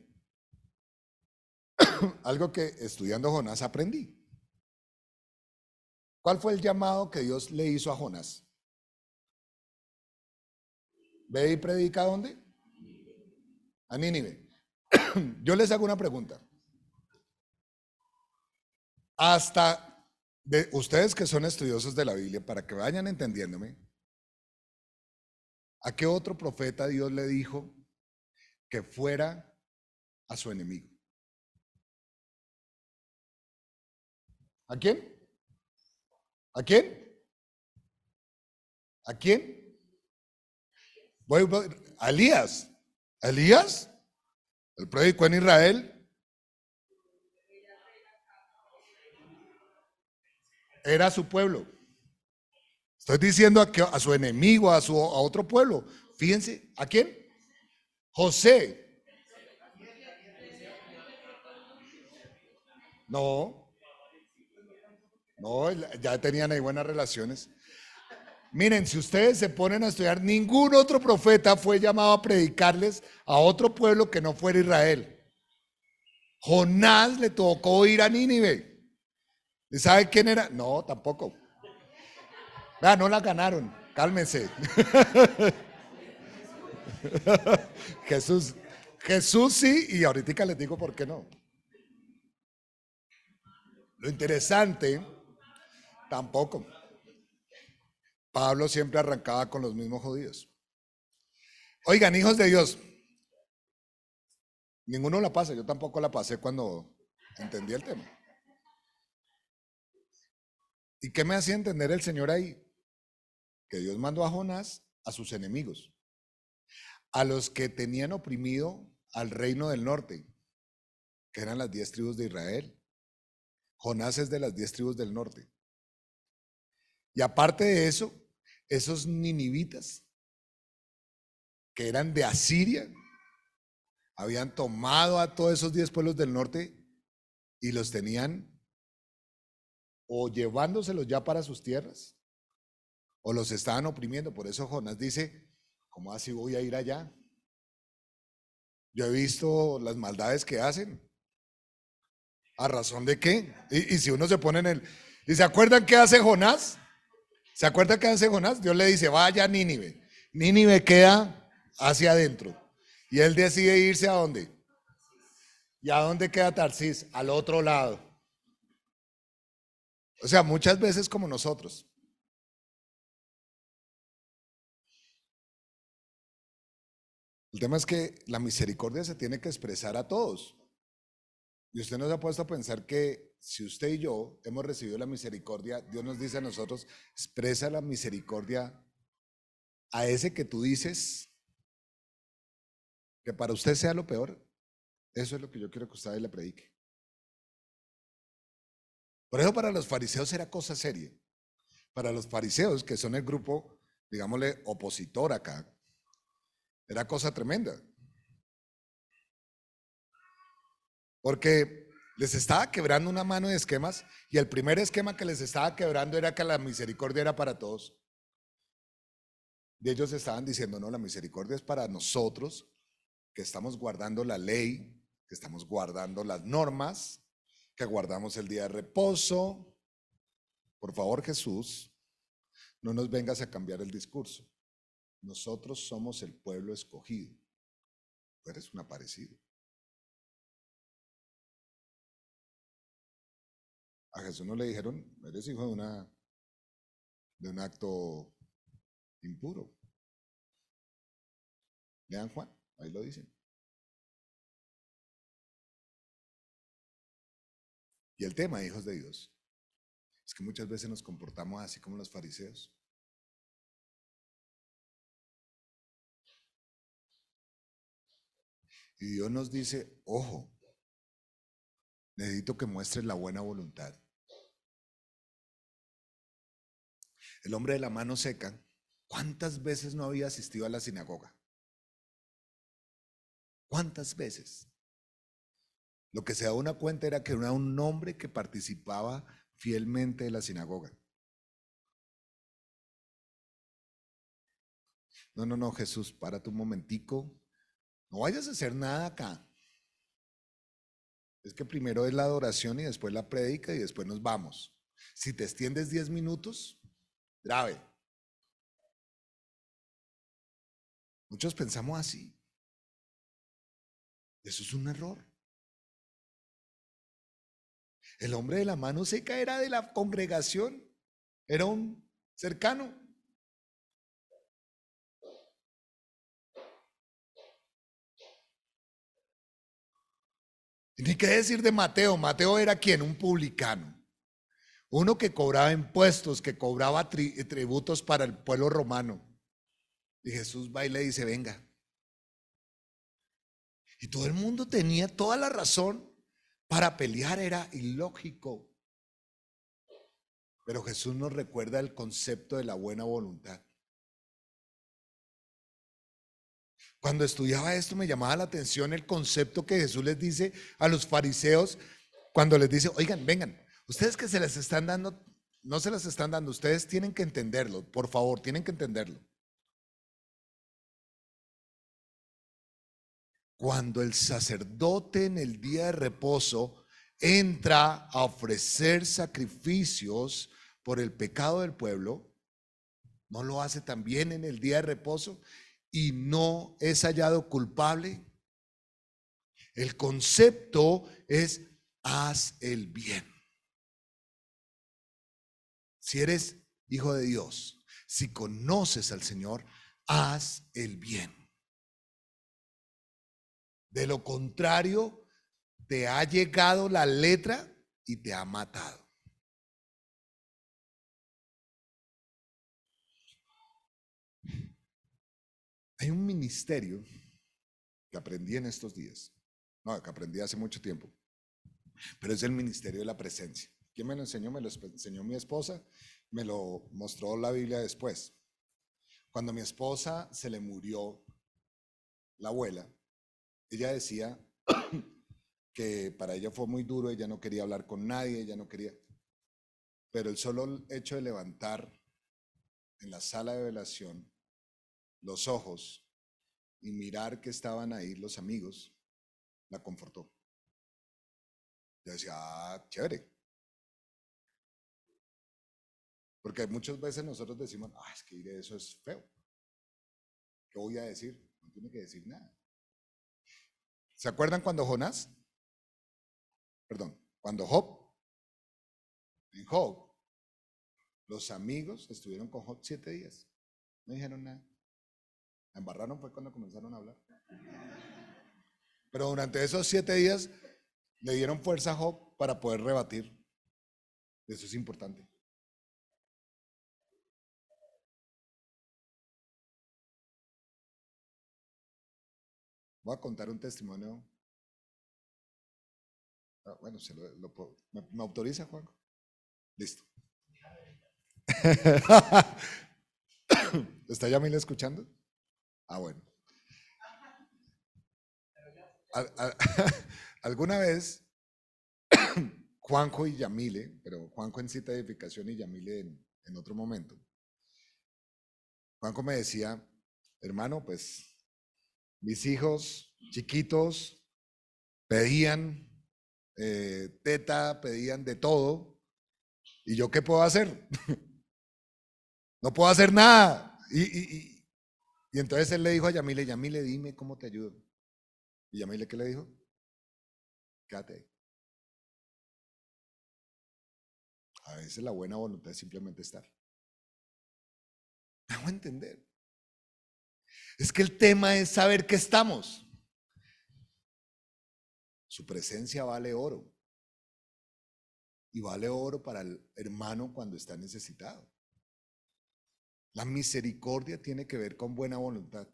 Algo que estudiando Jonás aprendí. ¿Cuál fue el llamado que Dios le hizo a Jonás? ¿Ve y predica a dónde? A Nínive. Yo les hago una pregunta. Hasta de ustedes que son estudiosos de la Biblia, para que vayan entendiéndome, ¿a qué otro profeta Dios le dijo que fuera a su enemigo? ¿A quién? ¿A quién? ¿A quién? Voy, a Elías. ¿A Elías? El predicó en Israel. Era su pueblo. Estoy diciendo a, su enemigo, a, su, a otro pueblo. Fíjense, ¿a quién? José. No. No, ya tenían ahí buenas relaciones. Miren, si ustedes se ponen a estudiar, ningún otro profeta fue llamado a predicarles a otro pueblo que no fuera Israel. Jonás le tocó ir a Nínive. ¿Y sabe quién era? No, tampoco. Vea, no la ganaron. Cálmense. Jesús, Jesús sí, y ahorita les digo por qué no. Lo interesante, tampoco. Pablo siempre arrancaba con los mismos judíos. Oigan, hijos de Dios, ninguno la pasa, yo tampoco la pasé cuando entendí el tema. ¿Y qué me hacía entender el Señor ahí? Que Dios mandó a Jonás a sus enemigos, a los que tenían oprimido al reino del norte, que eran las diez tribus de Israel. Jonás es de las diez tribus del norte. Y aparte de eso, esos ninivitas que eran de Asiria, habían tomado a todos esos diez pueblos del norte y los tenían o llevándoselos ya para sus tierras o los estaban oprimiendo. Por eso Jonás dice, ¿cómo así voy a ir allá? Yo he visto las maldades que hacen. ¿A razón de qué? Y, si uno se pone en el... ¿Y se acuerdan qué hace Jonás? ¿Se acuerdan qué hace Jonás? Dios le dice, vaya a Nínive. Nínive queda hacia adentro. Y él decide irse a dónde? ¿Y a dónde queda Tarsis? Al otro lado. O sea, muchas veces como nosotros. El tema es que la misericordia se tiene que expresar a todos. Y usted nos ha puesto a pensar que si usted y yo hemos recibido la misericordia, Dios nos dice a nosotros, expresa la misericordia a ese que tú dices que para usted sea lo peor. Eso es lo que yo quiero que usted le predique. Por eso para los fariseos era cosa seria. Para los fariseos, que son el grupo, digámosle, opositor acá, era cosa tremenda. Porque les estaba quebrando una mano de esquemas y el primer esquema que les estaba quebrando era que la misericordia era para todos. Y ellos estaban diciendo, no, la misericordia es para nosotros que estamos guardando la ley, que estamos guardando las normas, que guardamos el día de reposo. Por favor, Jesús, no nos vengas a cambiar el discurso. Nosotros somos el pueblo escogido. Tú eres un aparecido. A Jesús no le dijeron, eres hijo de de un acto impuro. Lean Juan, ahí lo dicen. Y el tema, hijos de Dios, es que muchas veces nos comportamos así como los fariseos. Y Dios nos dice, ojo, necesito que muestres la buena voluntad. El hombre de la mano seca, ¿cuántas veces no había asistido a la sinagoga? ¿Cuántas veces? Lo que se da una cuenta era que era un hombre que participaba fielmente de la sinagoga. No, no, no, Jesús, párate un momentico. No vayas a hacer nada acá. Es que primero es la adoración y después la prédica y después nos vamos. Si te extiendes 10 minutos, grave. Muchos pensamos así. Eso es un error. El hombre de la mano seca era de la congregación, era un cercano. Ni qué decir de Mateo. Mateo era quien, un publicano. Uno que cobraba impuestos, que cobraba tributos para el pueblo romano. Y Jesús va y le dice, venga. Y todo el mundo tenía toda la razón para pelear, era ilógico. Pero Jesús nos recuerda el concepto de la buena voluntad. Cuando estudiaba esto me llamaba la atención el concepto que Jesús les dice a los fariseos cuando les dice, oigan, vengan, ustedes que se les están dando, no se las están dando, ustedes tienen que entenderlo, por favor, tienen que entenderlo. Cuando el sacerdote en el día de reposo entra a ofrecer sacrificios por el pecado del pueblo, ¿no lo hace también en el día de reposo? Y no es hallado culpable. El concepto es haz el bien. Si eres hijo de Dios, si conoces al Señor, haz el bien. De lo contrario, te ha llegado la letra y te ha matado. Hay un ministerio que aprendí en estos días, no, que aprendí hace mucho tiempo, pero es el ministerio de la presencia. ¿Quién me lo enseñó? Me lo enseñó mi esposa, me lo mostró la Biblia después. Cuando mi esposa se le murió la abuela, ella decía que para ella fue muy duro, ella no quería hablar con nadie, ella no quería, pero el solo hecho de levantar en la sala de velación los ojos y mirar que estaban ahí los amigos, la confortó. Yo decía, ah, chévere. Porque muchas veces nosotros decimos, ah, es que ir eso es feo. ¿Qué voy a decir? No tiene que decir nada. ¿Se acuerdan cuando Jonás? Perdón, cuando Job, en Job, los amigos estuvieron con Job siete días. No dijeron nada. La embarraron fue cuando comenzaron a hablar. Pero durante esos siete días le dieron fuerza a Job para poder rebatir. Eso es importante. Voy a contar un testimonio. Ah, bueno, se lo, puedo- ¿Me, autoriza, Juan? Listo. ¿Está Yamila escuchando? Ah, bueno. Al- al- alguna vez, Juanjo y Yamile, pero Juanjo en cita de edificación y Yamile en, otro momento. Juanjo me decía, hermano, pues mis hijos chiquitos pedían eh, teta, pedían de todo. ¿Y yo qué puedo hacer? no puedo hacer nada. Y- y- y entonces él le dijo a Yamile, Yamile, dime cómo te ayudo. ¿Y Yamile qué le dijo? Quédate. A veces la buena voluntad es simplemente estar. Me hago entender. Es que el tema es saber que estamos. Su presencia vale oro. Y vale oro para el hermano cuando está necesitado. La misericordia tiene que ver con buena voluntad.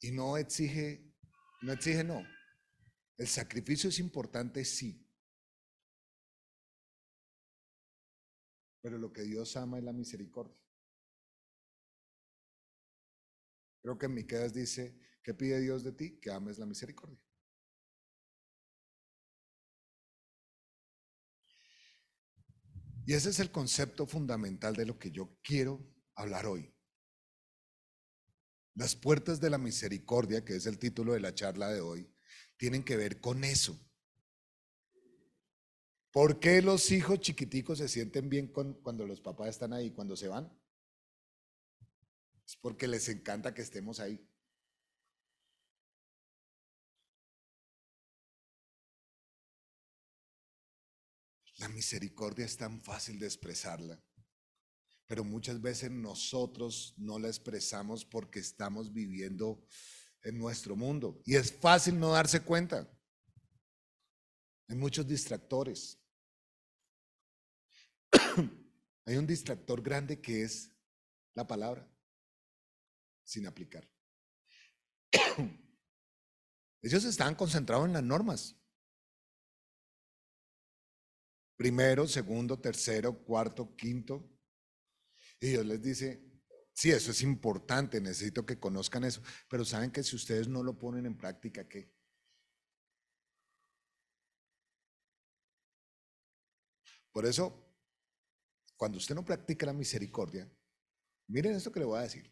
Y no exige, no exige no. El sacrificio es importante, sí. Pero lo que Dios ama es la misericordia. Creo que en Miqueas dice, ¿qué pide Dios de ti? Que ames la misericordia. Y ese es el concepto fundamental de lo que yo quiero hablar hoy. Las puertas de la misericordia, que es el título de la charla de hoy, tienen que ver con eso. ¿Por qué los hijos chiquiticos se sienten bien cuando los papás están ahí, cuando se van? Es porque les encanta que estemos ahí. La misericordia es tan fácil de expresarla, pero muchas veces nosotros no la expresamos porque estamos viviendo en nuestro mundo. Y es fácil no darse cuenta. Hay muchos distractores. Hay un distractor grande que es la palabra, sin aplicar. Ellos estaban concentrados en las normas. Primero, segundo, tercero, cuarto, quinto. Y Dios les dice, sí, eso es importante, necesito que conozcan eso, pero saben que si ustedes no lo ponen en práctica, ¿qué? Por eso, cuando usted no practica la misericordia, miren esto que le voy a decir.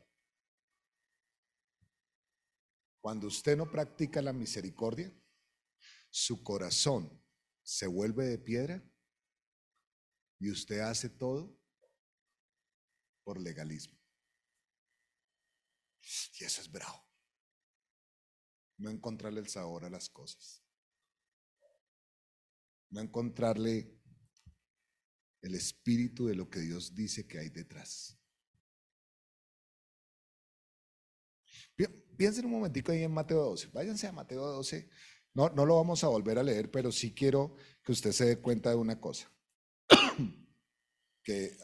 Cuando usted no practica la misericordia, su corazón se vuelve de piedra y usted hace todo por legalismo. Y eso es bravo. No encontrarle el sabor a las cosas. No encontrarle el espíritu de lo que Dios dice que hay detrás. Pi- Piensen un momentico ahí en Mateo 12. Váyanse a Mateo 12. No, no lo vamos a volver a leer, pero sí quiero que usted se dé cuenta de una cosa. Que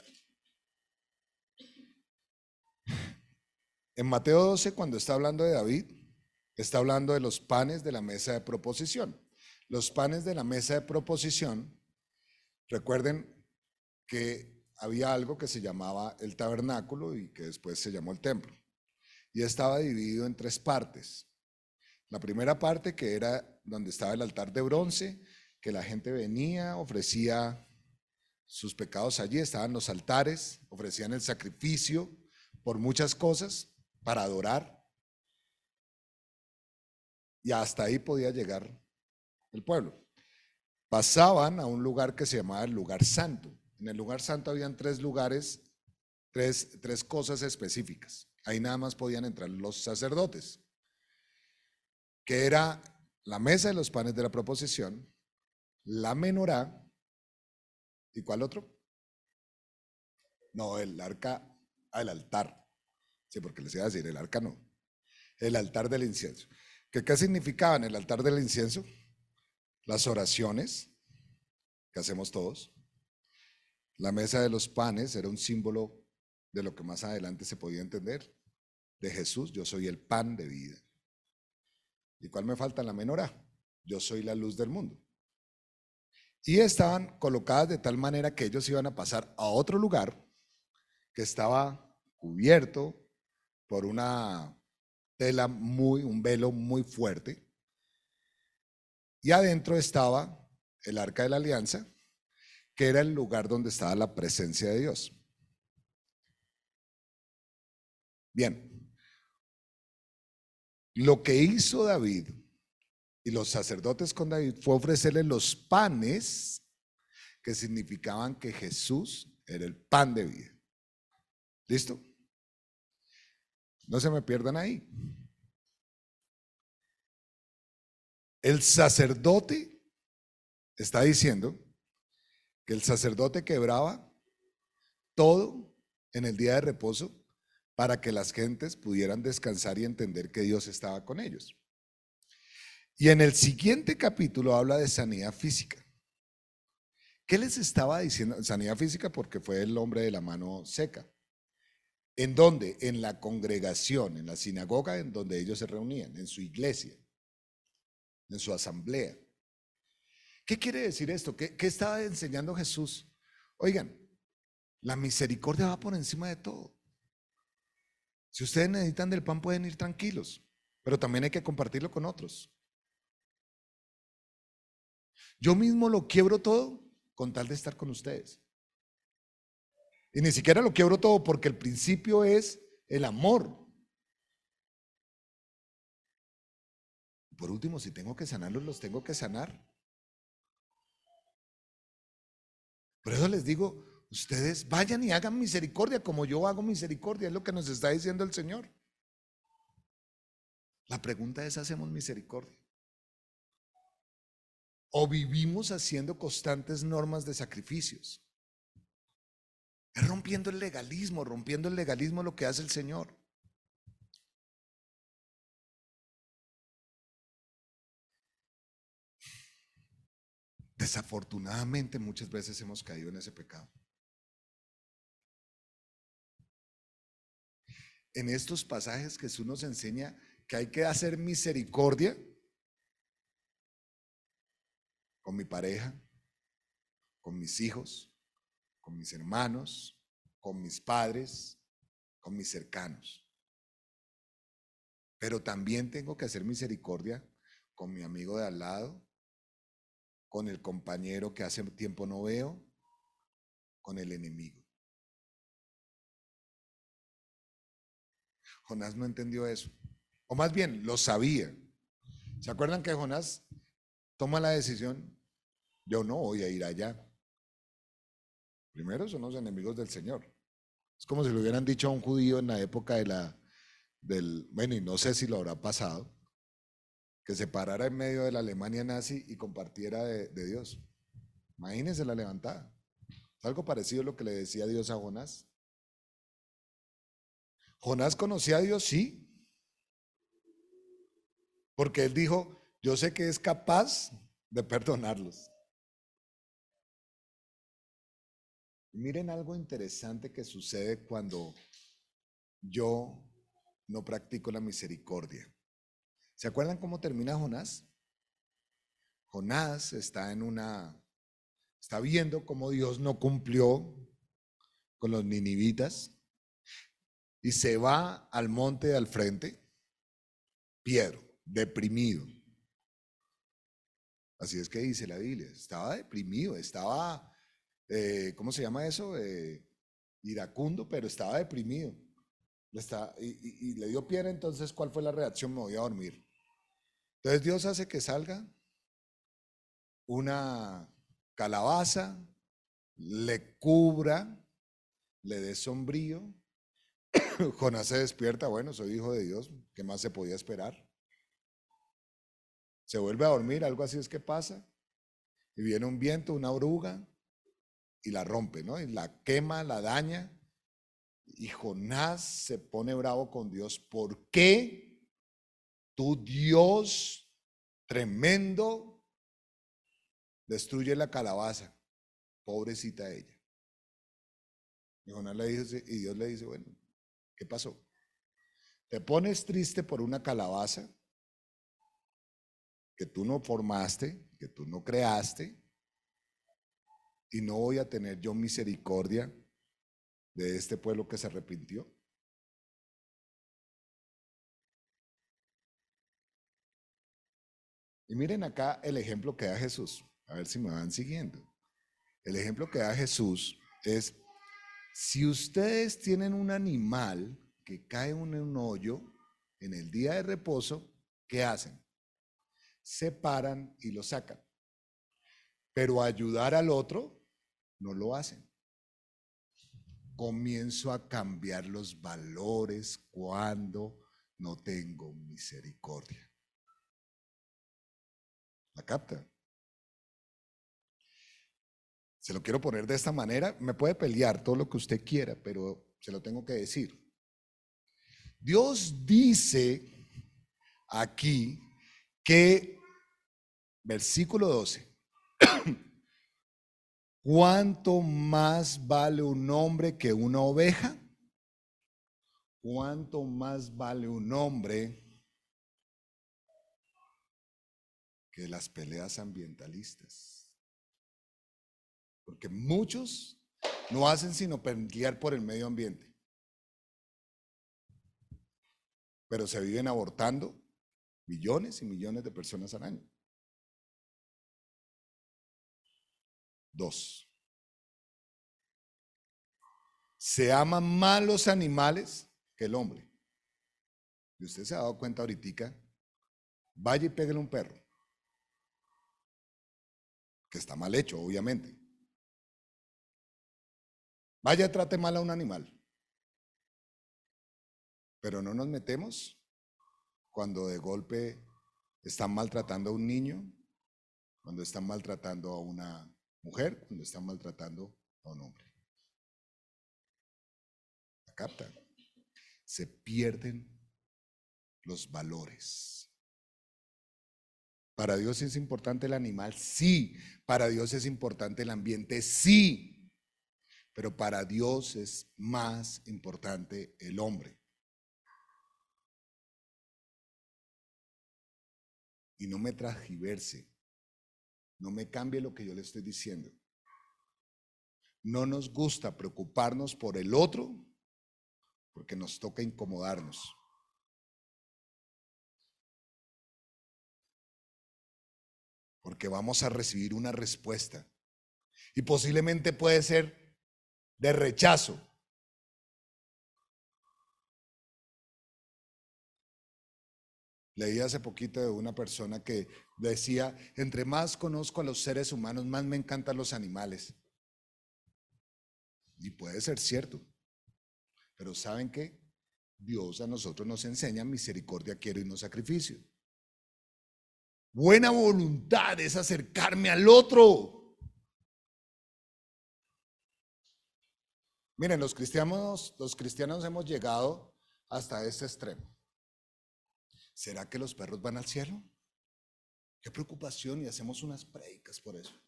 en Mateo 12, cuando está hablando de David, está hablando de los panes de la mesa de proposición. Los panes de la mesa de proposición, recuerden que había algo que se llamaba el tabernáculo y que después se llamó el templo. y estaba dividido en tres partes. La primera parte que era donde estaba el altar de bronce, que la gente venía, ofrecía sus pecados allí, estaban los altares, ofrecían el sacrificio por muchas cosas para adorar. Y hasta ahí podía llegar el pueblo. Pasaban a un lugar que se llamaba el lugar santo. En el lugar santo habían tres lugares, tres, tres cosas específicas. Ahí nada más podían entrar los sacerdotes, que era la mesa de los panes de la proposición, la menorá, ¿y cuál otro? No, el arca, al altar. Sí, porque les iba a decir, el arca no. El altar del incienso. ¿Qué, ¿Qué significaba en el altar del incienso? Las oraciones que hacemos todos. La mesa de los panes era un símbolo de lo que más adelante se podía entender. De Jesús, yo soy el pan de vida. ¿Y cuál me falta en la menorá? Yo soy la luz del mundo. Y estaban colocadas de tal manera que ellos iban a pasar a otro lugar que estaba cubierto por una tela muy, un velo muy fuerte. Y adentro estaba el arca de la alianza, que era el lugar donde estaba la presencia de Dios. Bien, lo que hizo David los sacerdotes con David fue ofrecerle los panes que significaban que Jesús era el pan de vida. ¿Listo? No se me pierdan ahí. El sacerdote está diciendo que el sacerdote quebraba todo en el día de reposo para que las gentes pudieran descansar y entender que Dios estaba con ellos. Y en el siguiente capítulo habla de sanidad física. ¿Qué les estaba diciendo? Sanidad física porque fue el hombre de la mano seca. ¿En dónde? En la congregación, en la sinagoga en donde ellos se reunían, en su iglesia, en su asamblea. ¿Qué quiere decir esto? ¿Qué, qué estaba enseñando Jesús? Oigan, la misericordia va por encima de todo. Si ustedes necesitan del pan, pueden ir tranquilos, pero también hay que compartirlo con otros. Yo mismo lo quiebro todo con tal de estar con ustedes. Y ni siquiera lo quiebro todo porque el principio es el amor. Por último, si tengo que sanarlos, los tengo que sanar. Por eso les digo, ustedes vayan y hagan misericordia como yo hago misericordia, es lo que nos está diciendo el Señor. La pregunta es, ¿hacemos misericordia? ¿O vivimos haciendo constantes normas de sacrificios? Es rompiendo el legalismo, rompiendo el legalismo lo que hace el Señor. Desafortunadamente muchas veces hemos caído en ese pecado. En estos pasajes Jesús nos enseña que hay que hacer misericordia con mi pareja, con mis hijos, con mis hermanos, con mis padres, con mis cercanos. Pero también tengo que hacer misericordia con mi amigo de al lado, con el compañero que hace tiempo no veo, con el enemigo. Jonás no entendió eso. O más bien, lo sabía. ¿Se acuerdan que Jonás toma la decisión? Yo no voy a ir allá. Primero son los enemigos del Señor. Es como si le hubieran dicho a un judío en la época de la, del, bueno, y no sé si lo habrá pasado, que se parara en medio de la Alemania nazi y compartiera de, de Dios. Imagínense la levantada. Es algo parecido a lo que le decía Dios a Jonás. Jonás conocía a Dios, sí. Porque él dijo, yo sé que es capaz de perdonarlos. Miren algo interesante que sucede cuando yo no practico la misericordia. ¿Se acuerdan cómo termina Jonás? Jonás está en una, está viendo cómo Dios no cumplió con los ninivitas. y se va al monte al frente, Pedro, deprimido. Así es que dice la Biblia, estaba deprimido, estaba, eh, ¿cómo se llama eso? Eh, iracundo, pero estaba deprimido. Está- y, y- y le dio piedra, entonces, ¿cuál fue la reacción? Me voy a dormir. Entonces Dios hace que salga una calabaza, le cubra, le dé sombrío. Jonás se despierta, bueno, soy hijo de Dios, ¿qué más se podía esperar? Se vuelve a dormir, algo así es que pasa, y viene un viento, una oruga, y la rompe, ¿no? Y la quema, la daña, y Jonás se pone bravo con Dios. ¿Por qué tu Dios tremendo destruye la calabaza? Pobrecita ella. Y Jonás le dice, y Dios le dice, bueno, ¿qué pasó? ¿Te pones triste por una calabaza que tú no formaste, que tú no creaste? Y no voy a tener yo misericordia de este pueblo que se arrepintió. Y miren acá el ejemplo que da Jesús. A ver si me van siguiendo. El ejemplo que da Jesús es, si ustedes tienen un animal que cae en un hoyo en el día de reposo, ¿qué hacen? Se paran y lo sacan. Pero ayudar al otro, no lo hacen comienzo a cambiar los valores cuando no tengo misericordia. ¿La capta? Se lo quiero poner de esta manera. Me puede pelear todo lo que usted quiera, pero se lo tengo que decir. Dios dice aquí que, versículo 12, ¿Cuánto más vale un hombre que una oveja? ¿Cuánto más vale un hombre que las peleas ambientalistas? Porque muchos no hacen sino pelear por el medio ambiente. Pero se viven abortando millones y millones de personas al año. Dos. Se aman más los animales que el hombre. Y usted se ha dado cuenta ahorita, vaya y pégale un perro. Que está mal hecho, obviamente. Vaya trate mal a un animal. Pero no nos metemos cuando de golpe están maltratando a un niño, cuando están maltratando a una mujer cuando están maltratando a un hombre. ¿La captan? Se pierden los valores. Para Dios es importante el animal, sí. Para Dios es importante el ambiente, sí. Pero para Dios es más importante el hombre. Y no me transgiverse. No me cambie lo que yo le estoy diciendo. No nos gusta preocuparnos por el otro porque nos toca incomodarnos. Porque vamos a recibir una respuesta. Y posiblemente puede ser de rechazo. Leí hace poquito de una persona que decía, entre más conozco a los seres humanos, más me encantan los animales. Y puede ser cierto. Pero ¿saben qué? Dios a nosotros nos enseña misericordia, quiero y no sacrificio. Buena voluntad es acercarme al otro. Miren, los cristianos, los cristianos hemos llegado hasta este extremo. ¿Será que los perros van al cielo? Qué preocupación y hacemos unas predicas por eso.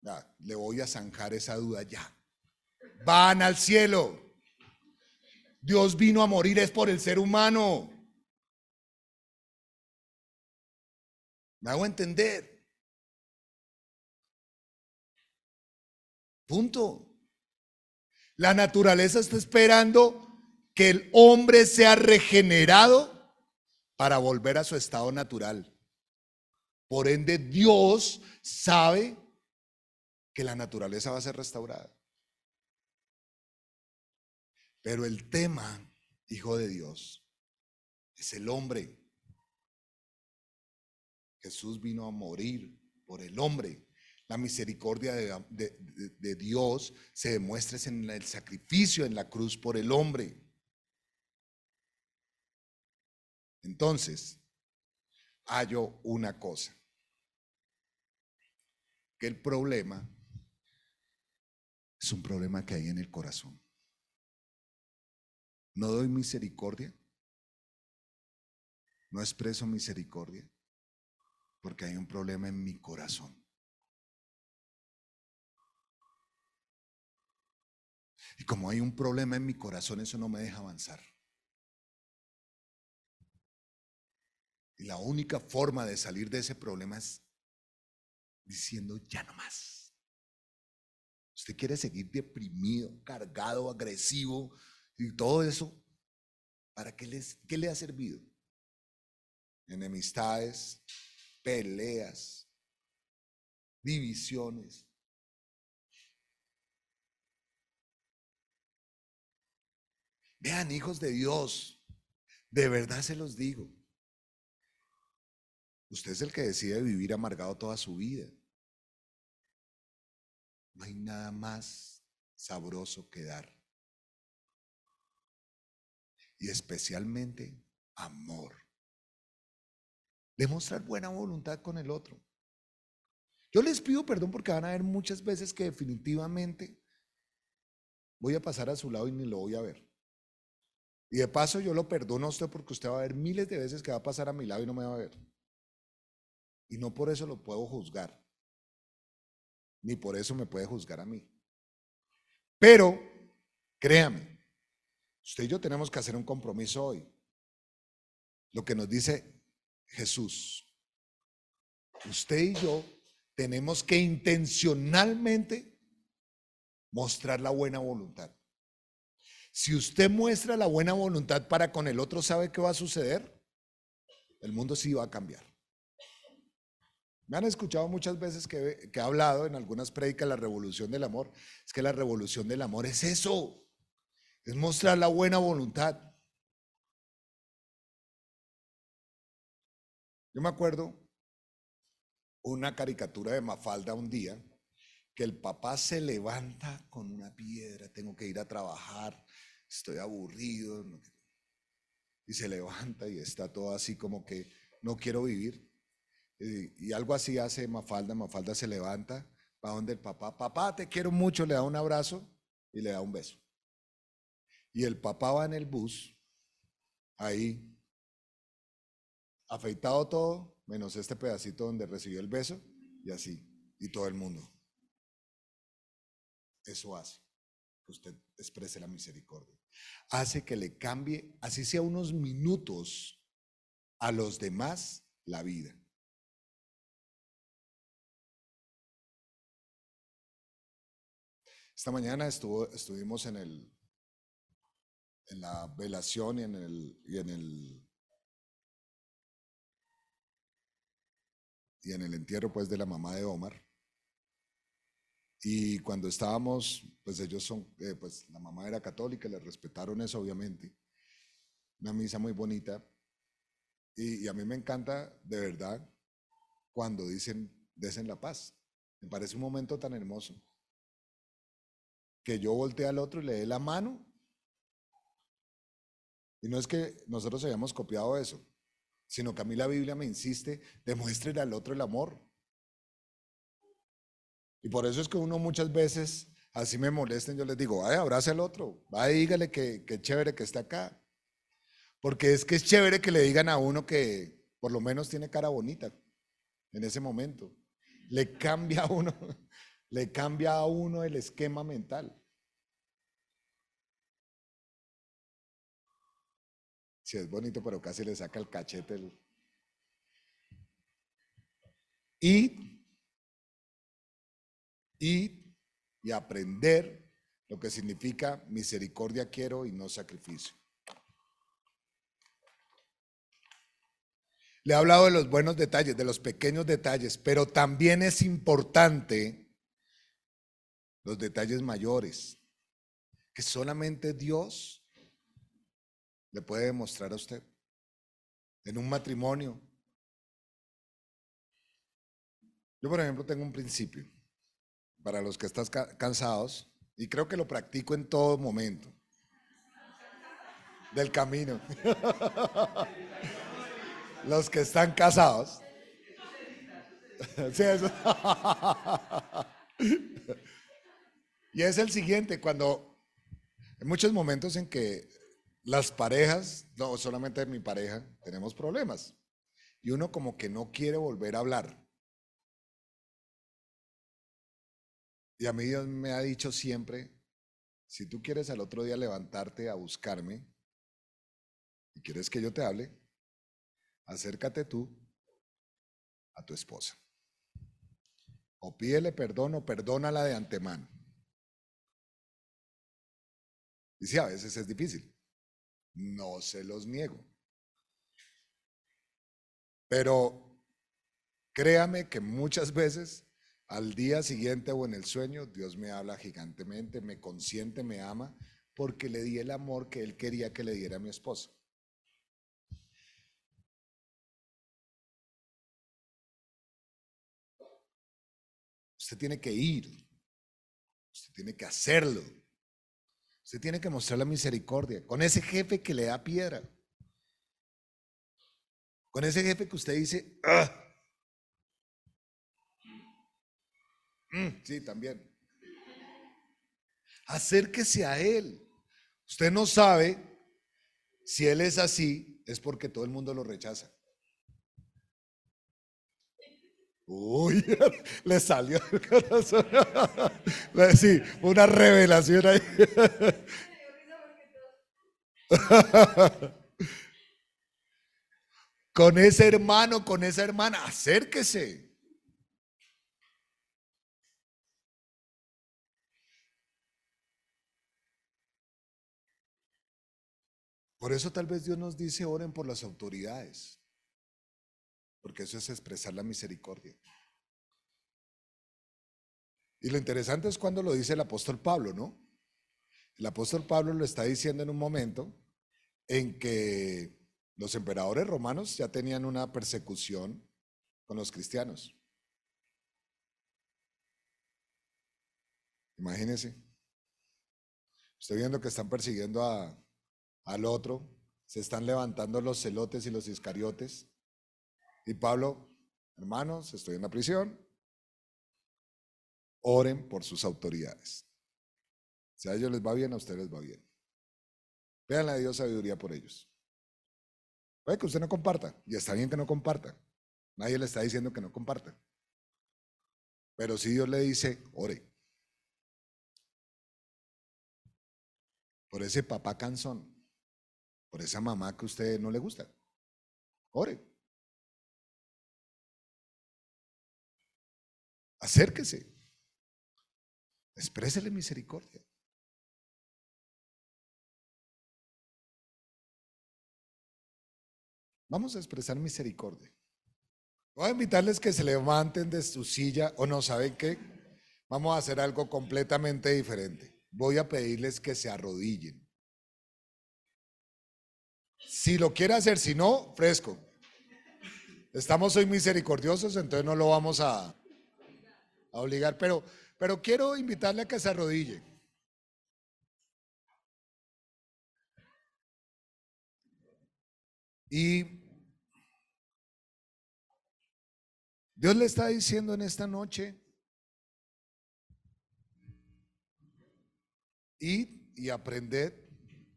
Ya, le voy a zanjar esa duda ya. Van al cielo. Dios vino a morir es por el ser humano. Me hago entender. Punto. La naturaleza está esperando que el hombre sea regenerado para volver a su estado natural. Por ende, Dios sabe que la naturaleza va a ser restaurada. Pero el tema, hijo de Dios, es el hombre. Jesús vino a morir por el hombre. La misericordia de, Dios se demuestra es en el sacrificio en la cruz por el hombre. Entonces, hallo una cosa, que el problema es un problema que hay en el corazón. No doy misericordia, no expreso misericordia, porque hay un problema en mi corazón. Y como hay un problema en mi corazón, eso no me deja avanzar. Y la única forma de salir de ese problema es diciendo ya no más. Usted quiere seguir deprimido, cargado, agresivo y todo eso. ¿Para qué, les, qué le ha servido? Enemistades, peleas, divisiones. Vean, hijos de Dios, de verdad se los digo. Usted es el que decide vivir amargado toda su vida. No hay nada más sabroso que dar. Y especialmente amor. Demostrar buena voluntad con el otro. Yo les pido perdón porque van a haber muchas veces que definitivamente voy a pasar a su lado y ni lo voy a ver. Y de paso yo lo perdono a usted porque usted va a ver miles de veces que va a pasar a mi lado y no me va a ver. Y no por eso lo puedo juzgar. Ni por eso me puede juzgar a mí. Pero, créame, usted y yo tenemos que hacer un compromiso hoy. Lo que nos dice Jesús. Usted y yo tenemos que intencionalmente mostrar la buena voluntad. Si usted muestra la buena voluntad para con el otro, ¿sabe qué va a suceder? El mundo sí va a cambiar. Me han escuchado muchas veces que, que he hablado en algunas prédicas la revolución del amor. Es que la revolución del amor es eso. Es mostrar la buena voluntad. Yo me acuerdo una caricatura de Mafalda un día que el papá se levanta con una piedra, tengo que ir a trabajar, estoy aburrido, y se levanta y está todo así como que no quiero vivir. Y, algo así hace Mafalda, Mafalda se levanta, va donde el papá, papá, te quiero mucho, le da un abrazo y le da un beso. Y el papá va en el bus, ahí, afeitado todo, menos este pedacito donde recibió el beso, y así, y todo el mundo. Eso hace que usted exprese la misericordia. Hace que le cambie, así sea unos minutos, a los demás la vida. Esta mañana estuvimos en el la velación y en el entierro pues de la mamá de Omar. Y cuando estábamos, pues ellos son, eh, pues la mamá era católica, le respetaron eso obviamente. Una misa muy bonita. Y, y a mí me encanta de verdad cuando dicen, desen la paz. Me parece un momento tan hermoso. Que yo volteé al otro y le dé la mano. Y no es que nosotros hayamos copiado eso, sino que a mí la Biblia me insiste, demuéstrele al otro el amor. Y por eso es que uno muchas veces, así me molesten, yo les digo, ay, abrace al otro, vaya, dígale que, que chévere que está acá. Porque es que es chévere que le digan a uno que por lo menos tiene cara bonita en ese momento. Le cambia a uno, le cambia a uno el esquema mental. Si es bonito, pero casi le saca el cachete. Y, y, y aprender lo que significa misericordia quiero y no sacrificio. Le he hablado de los buenos detalles, de los pequeños detalles, pero también es importante los detalles mayores, que solamente Dios le puede demostrar a usted. En un matrimonio. Yo, por ejemplo, tengo un principio para los que están ca- cansados y creo que lo practico en todo momento del camino. los que están casados. Sí, eso. y es el siguiente, cuando hay muchos momentos en que las parejas, no solamente mi pareja, tenemos problemas. Y uno como que no quiere volver a hablar. Y a mí Dios me ha dicho siempre, si tú quieres al otro día levantarte a buscarme y quieres que yo te hable, acércate tú a tu esposa. O pídele perdón o perdónala de antemano. Y sí, a veces es difícil. No se los niego. Pero créame que muchas veces al día siguiente o en el sueño Dios me habla gigantemente, me consiente, me ama, porque le di el amor que Él quería que le diera a mi esposa. Usted tiene que ir, usted tiene que hacerlo. Usted tiene que mostrar la misericordia con ese jefe que le da piedra. Con ese jefe que usted dice, "Ah". Mm, sí, también. Acérquese a él. Usted no sabe si él es así, es porque todo el mundo lo rechaza. Uy, le salió el corazón. Sí, una revelación ahí. Con ese hermano, con esa hermana, acérquese. Por eso tal vez Dios nos dice oren por las autoridades, porque eso es expresar la misericordia. Y lo interesante es cuando lo dice el apóstol Pablo, ¿no? El apóstol Pablo lo está diciendo en un momento en que los emperadores romanos ya tenían una persecución con los cristianos. Imagínense. Estoy viendo que están persiguiendo a, al otro, se están levantando los celotes y los iscariotes. Y Pablo, hermanos, estoy en la prisión, oren por sus autoridades. Si a ellos les va bien, a ustedes les va bien. Vean a Dios sabiduría por ellos. Puede que usted no comparta, y está bien que no comparta. Nadie le está diciendo que no comparta. Pero si Dios le dice, ore. Por ese papá cansón, por esa mamá que a usted no le gusta. Ore. Acérquese. Exprésele misericordia. Vamos a expresar misericordia. Voy a invitarles que se levanten de su silla o no, ¿saben qué? Vamos a hacer algo completamente diferente. Voy a pedirles que se arrodillen. Si lo quiere hacer, si no, fresco. Estamos hoy misericordiosos, entonces no lo vamos a, a obligar, pero, pero quiero invitarle a que se arrodille. Y Dios le está diciendo en esta noche, id y aprended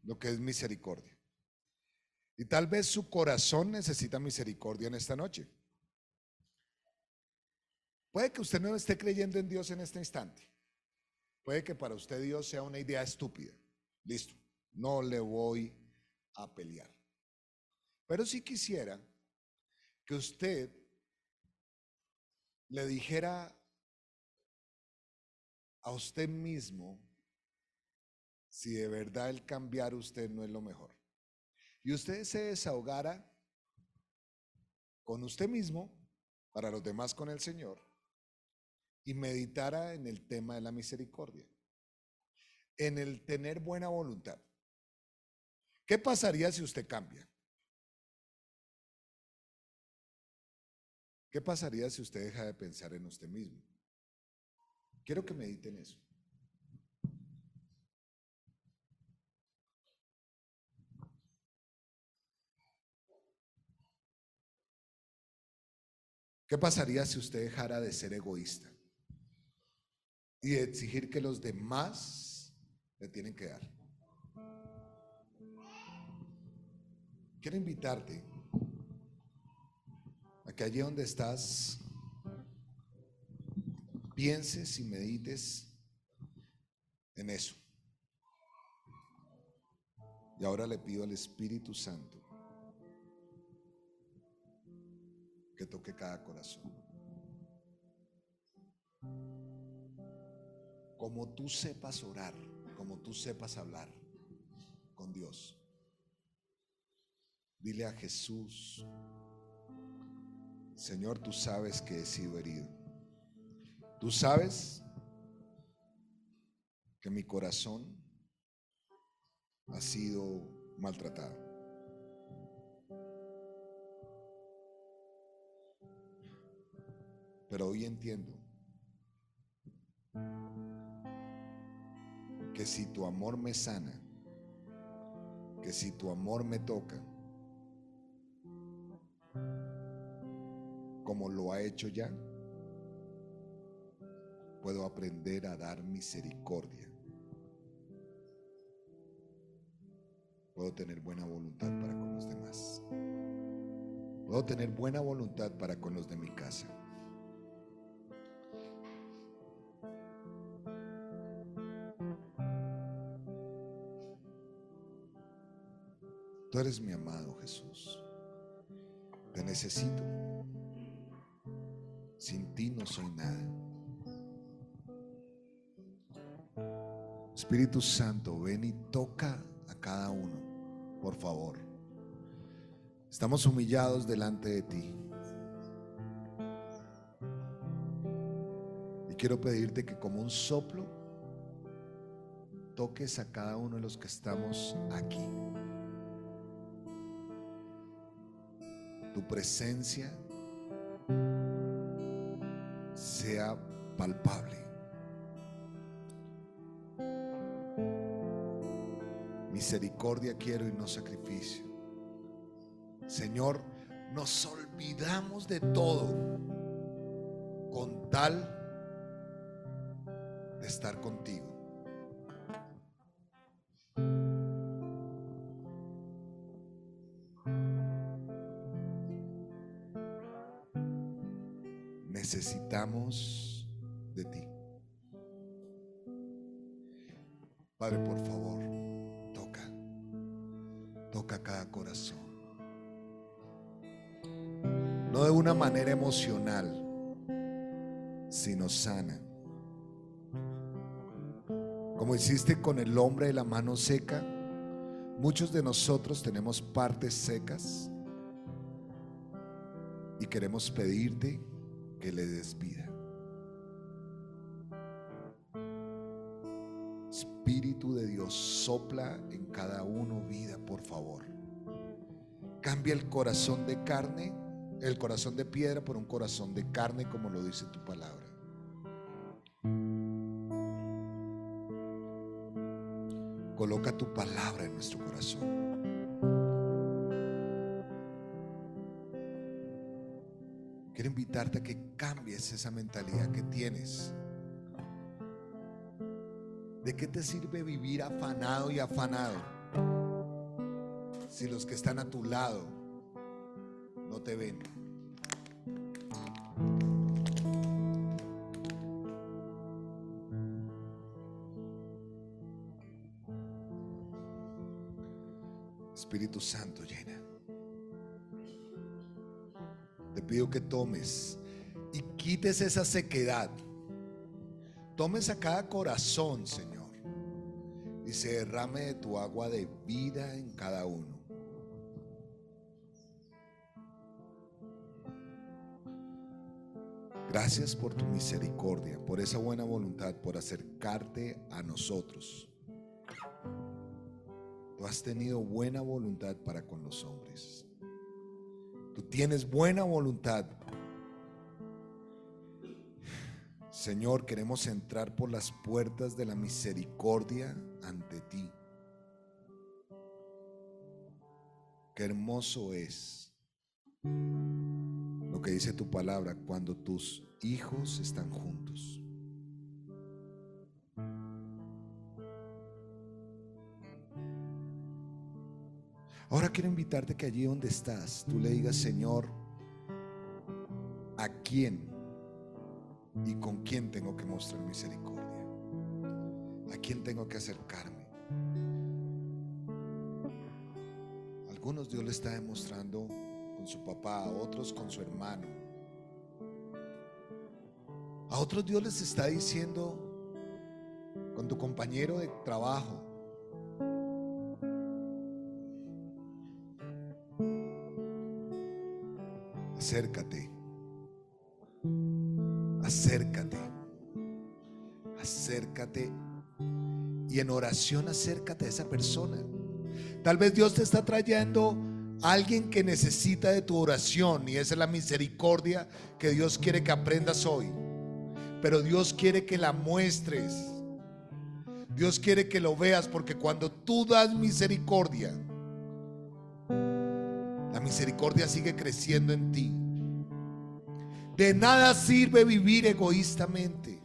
lo que es misericordia. Y tal vez su corazón necesita misericordia en esta noche. Puede que usted no esté creyendo en Dios en este instante. Puede que para usted Dios sea una idea estúpida. Listo, no le voy a pelear. Pero si quisiera que usted le dijera a usted mismo si de verdad el cambiar usted no es lo mejor. Y usted se desahogara con usted mismo, para los demás con el Señor, y meditara en el tema de la misericordia, en el tener buena voluntad. ¿Qué pasaría si usted cambia? ¿Qué pasaría si usted deja de pensar en usted mismo? Quiero que mediten eso. ¿Qué pasaría si usted dejara de ser egoísta y exigir que los demás le tienen que dar? Quiero invitarte a que allí donde estás pienses y medites en eso. Y ahora le pido al Espíritu Santo que toque cada corazón. Como tú sepas orar, como tú sepas hablar con Dios. Dile a Jesús, Señor, tú sabes que he sido herido. Tú sabes que mi corazón ha sido maltratado. Pero hoy entiendo que si tu amor me sana, que si tu amor me toca, como lo ha hecho ya, puedo aprender a dar misericordia. Puedo tener buena voluntad para con los demás. Puedo tener buena voluntad para con los de mi casa. Eres mi amado Jesús. Te necesito. Sin ti no soy nada. Espíritu Santo, ven y toca a cada uno, por favor. Estamos humillados delante de ti. Y quiero pedirte que como un soplo, toques a cada uno de los que estamos aquí. Tu presencia sea palpable. Misericordia quiero y no sacrificio. Señor, nos olvidamos de todo con tal de estar contigo. De ti. Padre, por favor, toca, toca cada corazón. No de una manera emocional, sino sana. Como hiciste con el hombre de la mano seca, muchos de nosotros tenemos partes secas y queremos pedirte que le des vida. Espíritu de Dios, sopla en cada uno vida, por favor. Cambia el corazón de carne, el corazón de piedra por un corazón de carne, como lo dice tu palabra. Coloca tu palabra en nuestro corazón. Invitarte a que cambies esa mentalidad que tienes. ¿De qué te sirve vivir afanado y afanado si los que están a tu lado no te ven? Tomes y quites esa sequedad. Tomes a cada corazón, Señor, y se derrame de tu agua de vida en cada uno. Gracias por tu misericordia, por esa buena voluntad, por acercarte a nosotros. Tú has tenido buena voluntad para con los hombres. Tú tienes buena voluntad. Señor, queremos entrar por las puertas de la misericordia ante ti. Qué hermoso es lo que dice tu palabra cuando tus hijos están juntos. Ahora quiero invitarte que allí donde estás, tú le digas, Señor, ¿a quién y con quién tengo que mostrar misericordia? ¿A quién tengo que acercarme? Algunos Dios le está demostrando con su papá, a otros con su hermano. A otros Dios les está diciendo con tu compañero de trabajo. Acércate. Acércate. Acércate. Y en oración acércate a esa persona. Tal vez Dios te está trayendo a alguien que necesita de tu oración y esa es la misericordia que Dios quiere que aprendas hoy. Pero Dios quiere que la muestres. Dios quiere que lo veas porque cuando tú das misericordia, la misericordia sigue creciendo en ti. De nada sirve vivir egoístamente.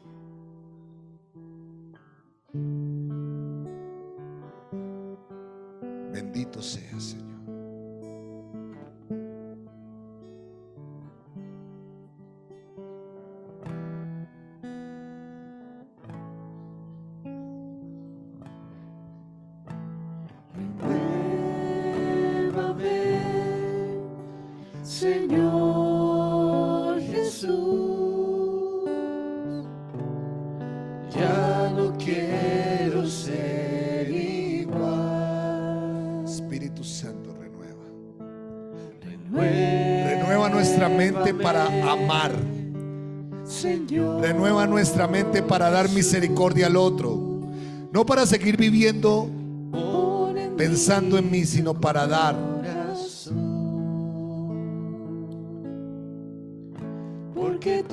Bendito sea, Señor. Nuestra mente para dar misericordia al otro. No para seguir viviendo pensando en mí, sino para dar. Porque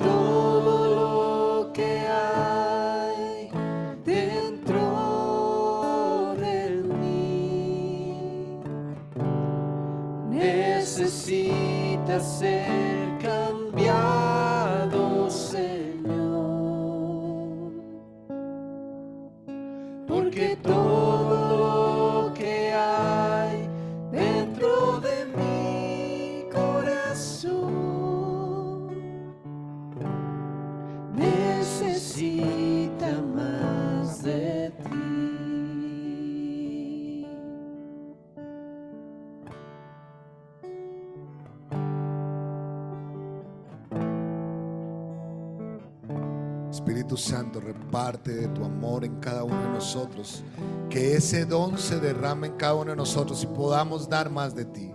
Reparte de tu amor en cada uno de nosotros. Que ese don se derrame en cada uno de nosotros y podamos dar más de ti.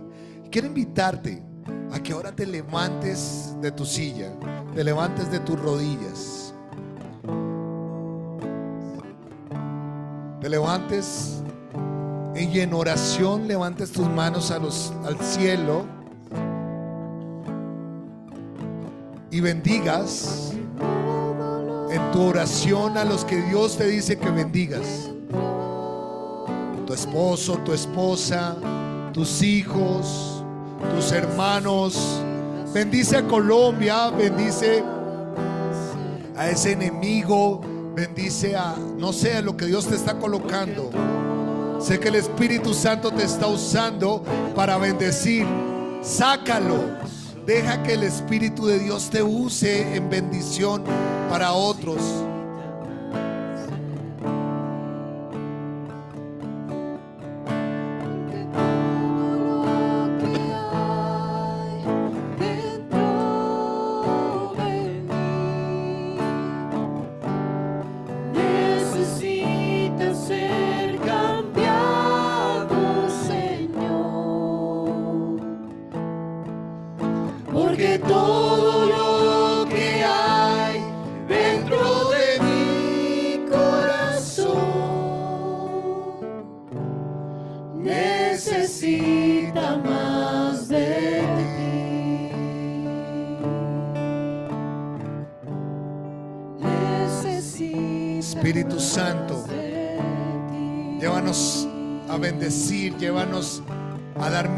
Quiero invitarte a que ahora te levantes de tu silla, te levantes de tus rodillas. Te levantes y en oración levantes tus manos a los, al cielo y bendigas en tu oración a los que Dios te dice que bendigas. Tu esposo, tu esposa, tus hijos, tus hermanos. Bendice a Colombia, bendice a ese enemigo, bendice a, no sé, a lo que Dios te está colocando. Sé que el Espíritu Santo te está usando para bendecir. Sácalo. Deja que el Espíritu de Dios te use en bendición para otros.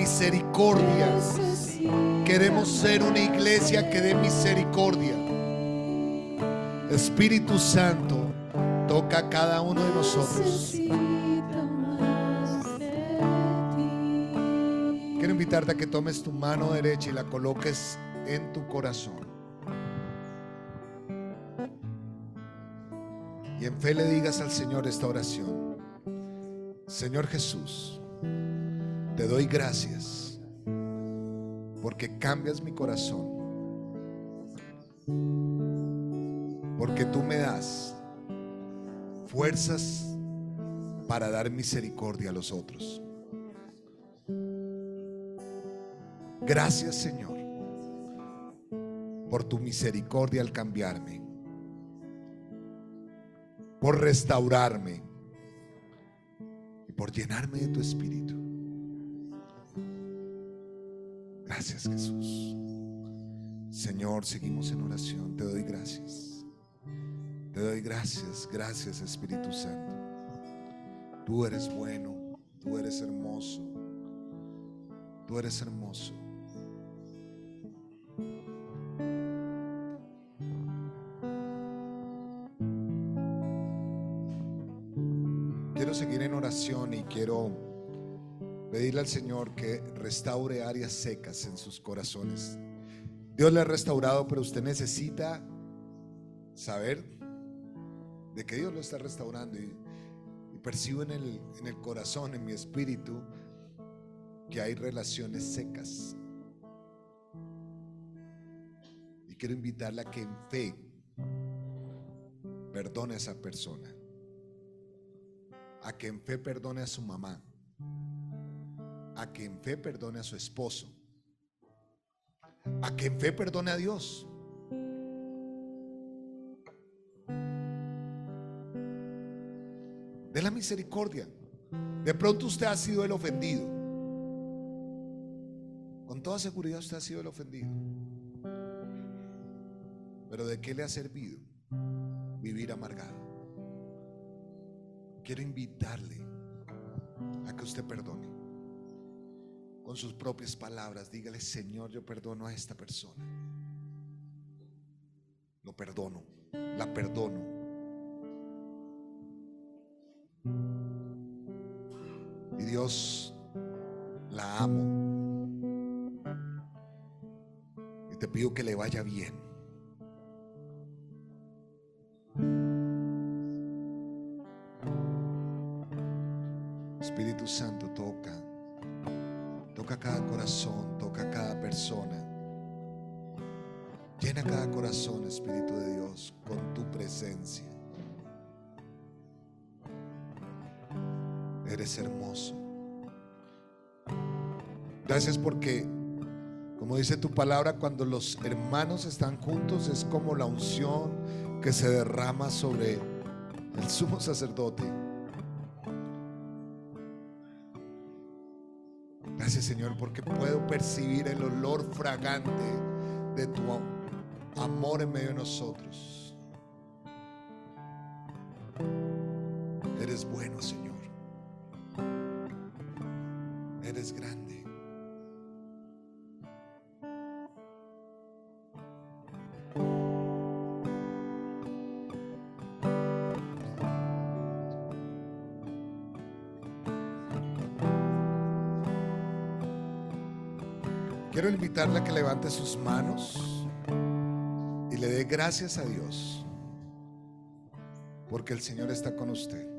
Misericordia. Queremos ser una iglesia que dé misericordia. Espíritu Santo, toca a cada uno de nosotros. Quiero invitarte a que tomes tu mano derecha y la coloques en tu corazón. Y en fe le digas al Señor esta oración. Señor Jesús, te doy gracias porque cambias mi corazón. Porque tú me das fuerzas para dar misericordia a los otros. Gracias Señor por tu misericordia al cambiarme, por restaurarme y por llenarme de tu espíritu. Gracias Jesús. Señor, seguimos en oración. Te doy gracias. Te doy gracias. Gracias Espíritu Santo. Tú eres bueno. Tú eres hermoso. Tú eres hermoso. Quiero seguir en oración y quiero pedirle al Señor que restaure áreas secas en sus corazones. Dios le ha restaurado, pero usted necesita saber de que Dios lo está restaurando. Y, percibo en el, en el corazón, en mi espíritu, que hay relaciones secas. Y quiero invitarla a que en fe perdone a esa persona. A que en fe perdone a su mamá. A que en fe perdone a su esposo. A que en fe perdone a Dios. De la misericordia. De pronto usted ha sido el ofendido. Con toda seguridad usted ha sido el ofendido. Pero ¿de qué le ha servido vivir amargado? Quiero invitarle a que usted perdone. Con sus propias palabras, dígale, Señor, yo perdono a esta persona. Lo perdono, la perdono. Y Dios, la amo. Y te pido que le vaya bien. Dice tu palabra, cuando los hermanos están juntos es como la unción que se derrama sobre el sumo sacerdote. Gracias Señor porque puedo percibir el olor fragante de tu amor en medio de nosotros. Eres bueno Señor. Invitarle que levante sus manos y le dé gracias a Dios porque el Señor está con usted.